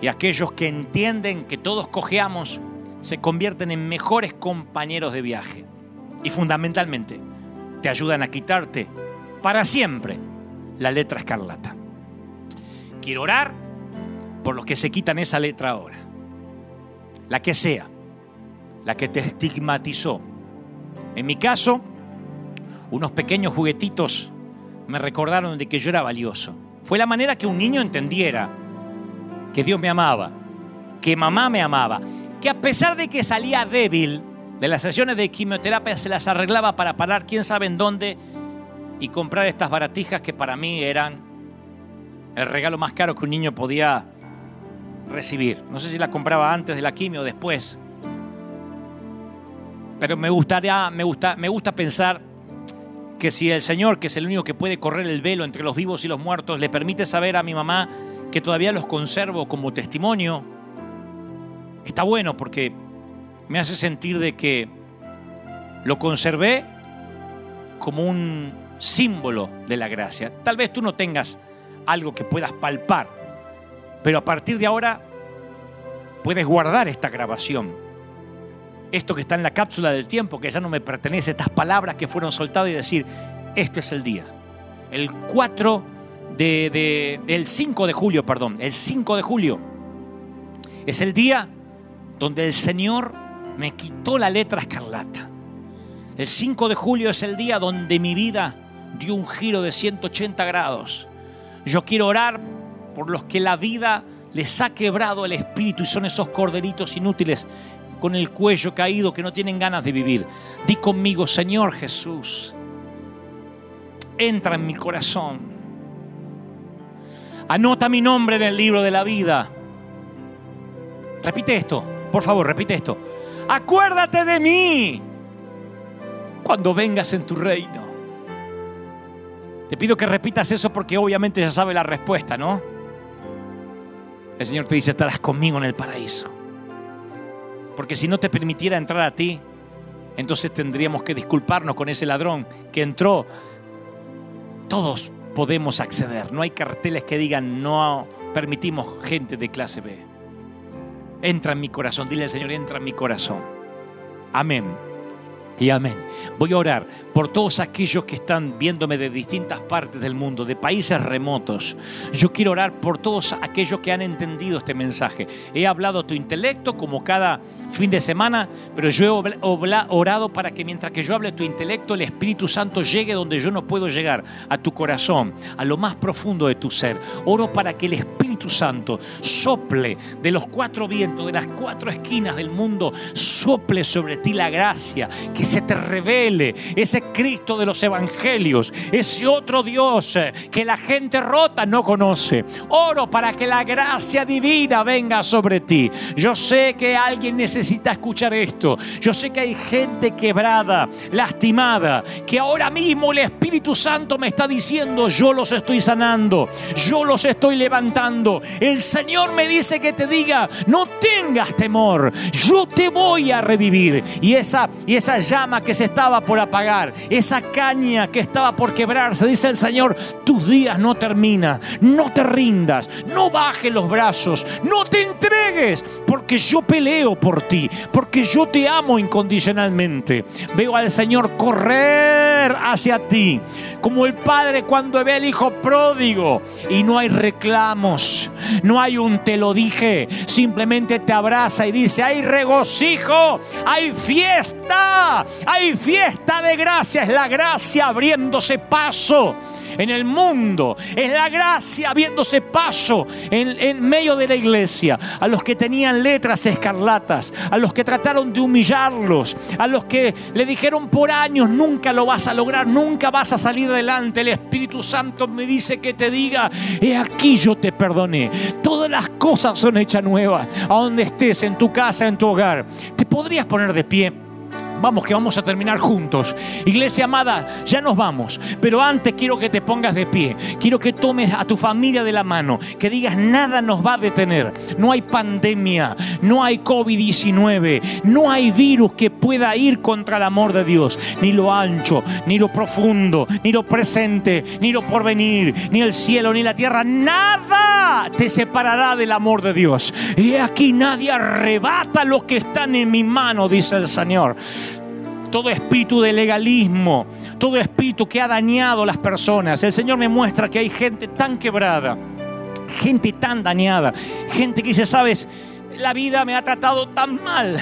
Y aquellos que entienden que todos cojeamos se convierten en mejores compañeros de viaje. Y fundamentalmente, te ayudan a quitarte para siempre la letra escarlata. Quiero orar por los que se quitan esa letra ahora. La que sea, la que te estigmatizó. En mi caso, unos pequeños juguetitos me recordaron de que yo era valioso. Fue la manera que un niño entendiera que Dios me amaba, que mamá me amaba, que a pesar de que salía débil de las sesiones de quimioterapia se las arreglaba para parar quién sabe en dónde y comprar estas baratijas que para mí eran el regalo más caro que un niño podía recibir. No sé si las compraba antes de la quimio o después. Pero me gustaría, me gusta, me gusta pensar que si el Señor, que es el único que puede correr el velo entre los vivos y los muertos, le permite saber a mi mamá que todavía los conservo como testimonio, está bueno porque me hace sentir de que lo conservé como un símbolo de la gracia. Tal vez tú no tengas algo que puedas palpar, pero a partir de ahora puedes guardar esta grabación esto que está en la cápsula del tiempo, que ya no me pertenece, estas palabras que fueron soltadas y decir, este es el día. El 4 de, el 5 de julio, perdón, el 5 de julio es el día donde el Señor me quitó la letra escarlata. El 5 de julio es el día donde mi vida dio un giro de 180 grados. Yo quiero orar por los que la vida les ha quebrado el espíritu y son esos corderitos inútiles con el cuello caído que no tienen ganas de vivir. Di conmigo, Señor Jesús, entra en mi corazón. Anota mi nombre en el libro de la vida. Repite esto, por favor, repite esto. Acuérdate de mí cuando vengas en tu reino. Te pido que repitas eso porque obviamente ya sabe la respuesta, ¿no? El Señor te dice, estarás conmigo en el paraíso. Porque si no te permitiera entrar a ti, entonces tendríamos que disculparnos con ese ladrón que entró. Todos podemos acceder. No hay carteles que digan no permitimos gente de clase B. Entra en mi corazón. Dile al Señor, entra en mi corazón. Amén y amén. Voy a orar por todos aquellos que están viéndome de distintas partes del mundo, de países remotos. Yo quiero orar por todos aquellos que han entendido este mensaje. He hablado a tu intelecto como cada fin de semana, pero yo he orado para que mientras que yo hable tu intelecto, el Espíritu Santo llegue donde yo no puedo llegar, a tu corazón, a lo más profundo de tu ser. Oro para que el Espíritu Santo sople de los cuatro vientos, de las cuatro esquinas del mundo, sople sobre ti la gracia, que se te revele ese Cristo de los evangelios, ese otro Dios que la gente rota no conoce. Oro para que la gracia divina venga sobre ti. Yo sé que alguien necesita escuchar esto. Yo sé que hay gente quebrada, lastimada, que ahora mismo el Espíritu Santo me está diciendo, yo los estoy sanando, yo los estoy levantando. El Señor me dice que te diga, no tengas temor, yo te voy a revivir. Y esa, y esa llama que se estaba por apagar, esa caña que estaba por quebrarse. Dice el Señor, tus días no terminan, no te rindas, no bajes los brazos, no te entregues, porque yo peleo por ti, porque yo te amo incondicionalmente. Veo al Señor correr hacia ti, como el Padre cuando ve al Hijo pródigo y no hay reclamos, no hay un te lo dije, simplemente te abraza y dice, hay regocijo, hay fiesta, hay fiesta de gracia, es la gracia abriéndose paso en el mundo. Es la gracia abriéndose paso en, en, medio de la iglesia. A los que tenían letras escarlatas, a los que trataron de humillarlos, a los que le dijeron por años, nunca lo vas a lograr, nunca vas a salir adelante. El Espíritu Santo me dice que te diga, he aquí yo te perdoné. Todas las cosas son hechas nuevas. A donde estés, en tu casa, en tu hogar. Te podrías poner de pie. Vamos, que vamos a terminar juntos. Iglesia amada, ya nos vamos. Pero antes quiero que te pongas de pie. Quiero que tomes a tu familia de la mano. Que digas, nada nos va a detener. No hay pandemia. No hay COVID-19. No hay virus que pueda ir contra el amor de Dios. Ni lo ancho, ni lo profundo, ni lo presente, ni lo porvenir, ni el cielo, ni la tierra. Nada te separará del amor de Dios. Y aquí nadie arrebata lo que están en mi mano, dice el Señor todo espíritu de legalismo, todo espíritu que ha dañado a las personas. El Señor me muestra que hay gente tan quebrada, gente tan dañada, gente que dice, sabes, la vida me ha tratado tan mal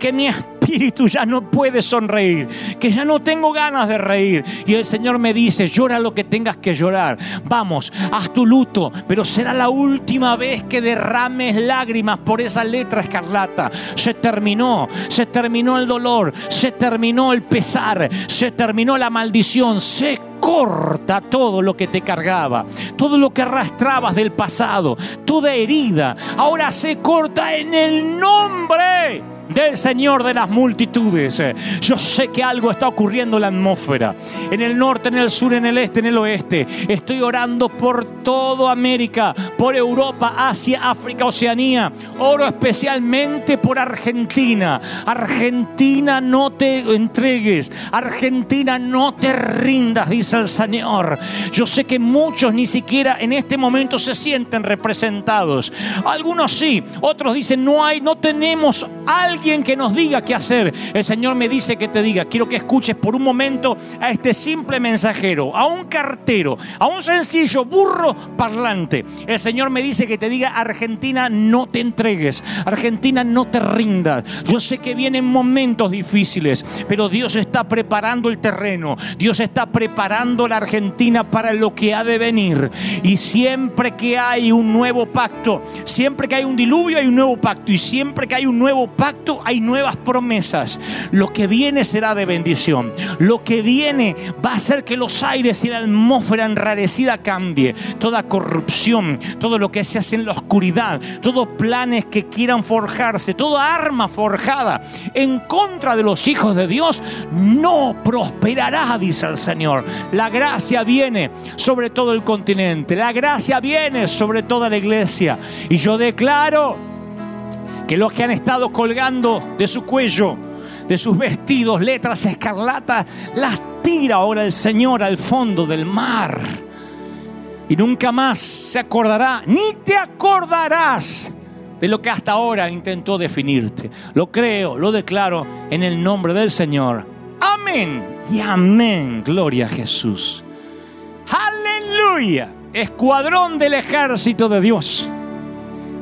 que mi espíritu ya no puede sonreír, que ya no tengo ganas de reír. Y el Señor me dice, llora lo que tengas que llorar. Vamos, haz tu luto, pero será la última vez que derrames lágrimas por esa letra escarlata. Se terminó, se terminó el dolor, se terminó el pesar, se terminó la maldición, se corta todo lo que te cargaba, todo lo que arrastrabas del pasado, toda herida, ahora se corta en el nombre del Señor de las multitudes. Yo sé que algo está ocurriendo en la atmósfera, en el norte, en el sur, en el este, en el oeste. Estoy orando por toda América, por Europa, Asia, África, Oceanía. Oro especialmente por Argentina. Argentina, no te entregues. Argentina, no te rindas, dice el Señor. Yo sé que muchos ni siquiera en este momento se sienten representados. Algunos sí, otros dicen, no hay, no tenemos algo alguien que nos diga qué hacer. El Señor me dice que te diga, quiero que escuches por un momento a este simple mensajero, a un cartero, a un sencillo burro parlante. El Señor me dice que te diga, Argentina, no te entregues, Argentina, no te rindas. Yo sé que vienen momentos difíciles, pero Dios está preparando el terreno, Dios está preparando la Argentina para lo que ha de venir. Y siempre que hay un nuevo pacto, siempre que hay un diluvio hay un nuevo pacto, y siempre que hay un nuevo pacto, hay nuevas promesas. Lo que viene será de bendición. Lo que viene va a hacer que los aires y la atmósfera enrarecida cambie. Toda corrupción, todo lo que se hace en la oscuridad, todos planes que quieran forjarse, toda arma forjada en contra de los hijos de Dios no prosperará, dice el Señor. La gracia viene sobre todo el continente. La gracia viene sobre toda la iglesia. Y yo declaro que los que han estado colgando de su cuello, de sus vestidos, letras escarlatas, las tira ahora el Señor al fondo del mar. Y nunca más se acordará, ni te acordarás de lo que hasta ahora intentó definirte. Lo creo, lo declaro en el nombre del Señor. Amén y amén. Gloria a Jesús. Aleluya. Escuadrón del ejército de Dios.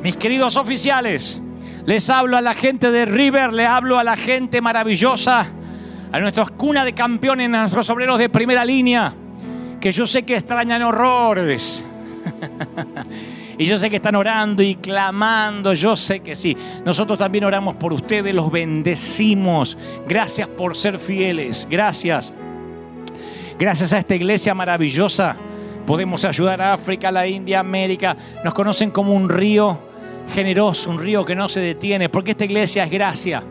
Mis queridos oficiales, les hablo a la gente de River, les hablo a la gente maravillosa, a nuestros cuna de campeones, a nuestros obreros de primera línea, que yo sé que extrañan horrores. y yo sé que están orando y clamando, yo sé que sí. Nosotros también oramos por ustedes, los bendecimos. Gracias por ser fieles, gracias. Gracias a esta iglesia maravillosa podemos ayudar a África, la India, América. Nos conocen como un río generoso, un río que no se detiene, porque esta iglesia es gracia,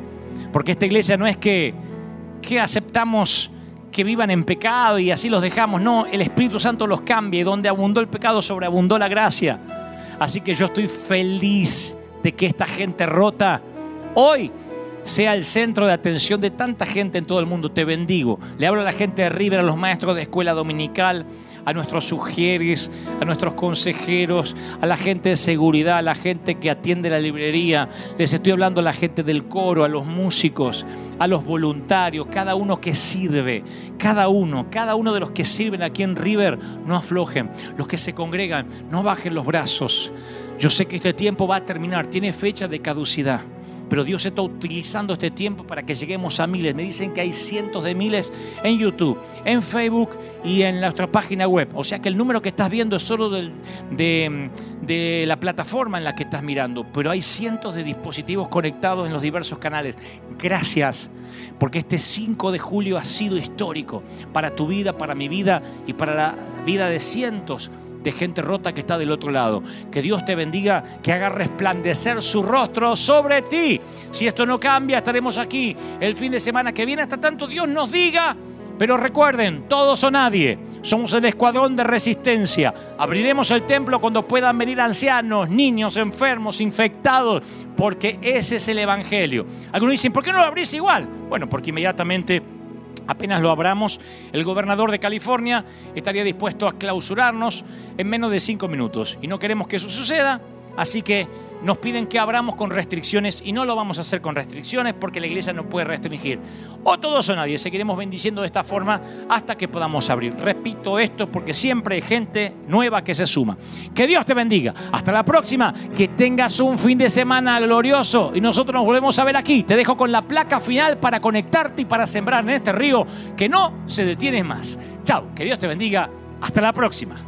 porque esta iglesia no es que, que aceptamos que vivan en pecado y así los dejamos, no, el Espíritu Santo los cambia y donde abundó el pecado sobreabundó la gracia. Así que yo estoy feliz de que esta gente rota hoy sea el centro de atención de tanta gente en todo el mundo. Te bendigo. Le hablo a la gente de River, a los maestros de escuela dominical, a nuestros sugieres, a nuestros consejeros, a la gente de seguridad, a la gente que atiende la librería. Les estoy hablando a la gente del coro, a los músicos, a los voluntarios, cada uno que sirve, cada uno, cada uno de los que sirven aquí en River, no aflojen. Los que se congregan, no bajen los brazos. Yo sé que este tiempo va a terminar, tiene fecha de caducidad pero Dios está utilizando este tiempo para que lleguemos a miles. Me dicen que hay cientos de miles en YouTube, en Facebook y en nuestra página web. O sea que el número que estás viendo es solo de, la plataforma en la que estás mirando, pero hay cientos de dispositivos conectados en los diversos canales. Gracias, porque este 5 de julio ha sido histórico para tu vida, para mi vida y para la vida de cientos gente rota que está del otro lado. Que Dios te bendiga, que haga resplandecer su rostro sobre ti. Si esto no cambia, estaremos aquí el fin de semana que viene hasta tanto Dios nos diga. Pero recuerden, todos o nadie, somos el escuadrón de resistencia. Abriremos el templo cuando puedan venir ancianos, niños, enfermos, infectados, porque ese es el Evangelio. Algunos dicen, ¿por qué no lo abrís igual? Bueno, porque inmediatamente Apenas lo abramos, el gobernador de California estaría dispuesto a clausurarnos en menos de cinco minutos. Y no queremos que eso suceda, así que nos piden que abramos con restricciones y no lo vamos a hacer con restricciones porque la iglesia no puede restringir. O todos o nadie, seguiremos bendiciendo de esta forma hasta que podamos abrir. Repito esto porque siempre hay gente nueva que se suma. Que Dios te bendiga. Hasta la próxima. Que tengas un fin de semana glorioso y nosotros nos volvemos a ver aquí. Te dejo con la placa final para conectarte y para sembrar en este río que no se detiene más. Chao, que Dios te bendiga. Hasta la próxima.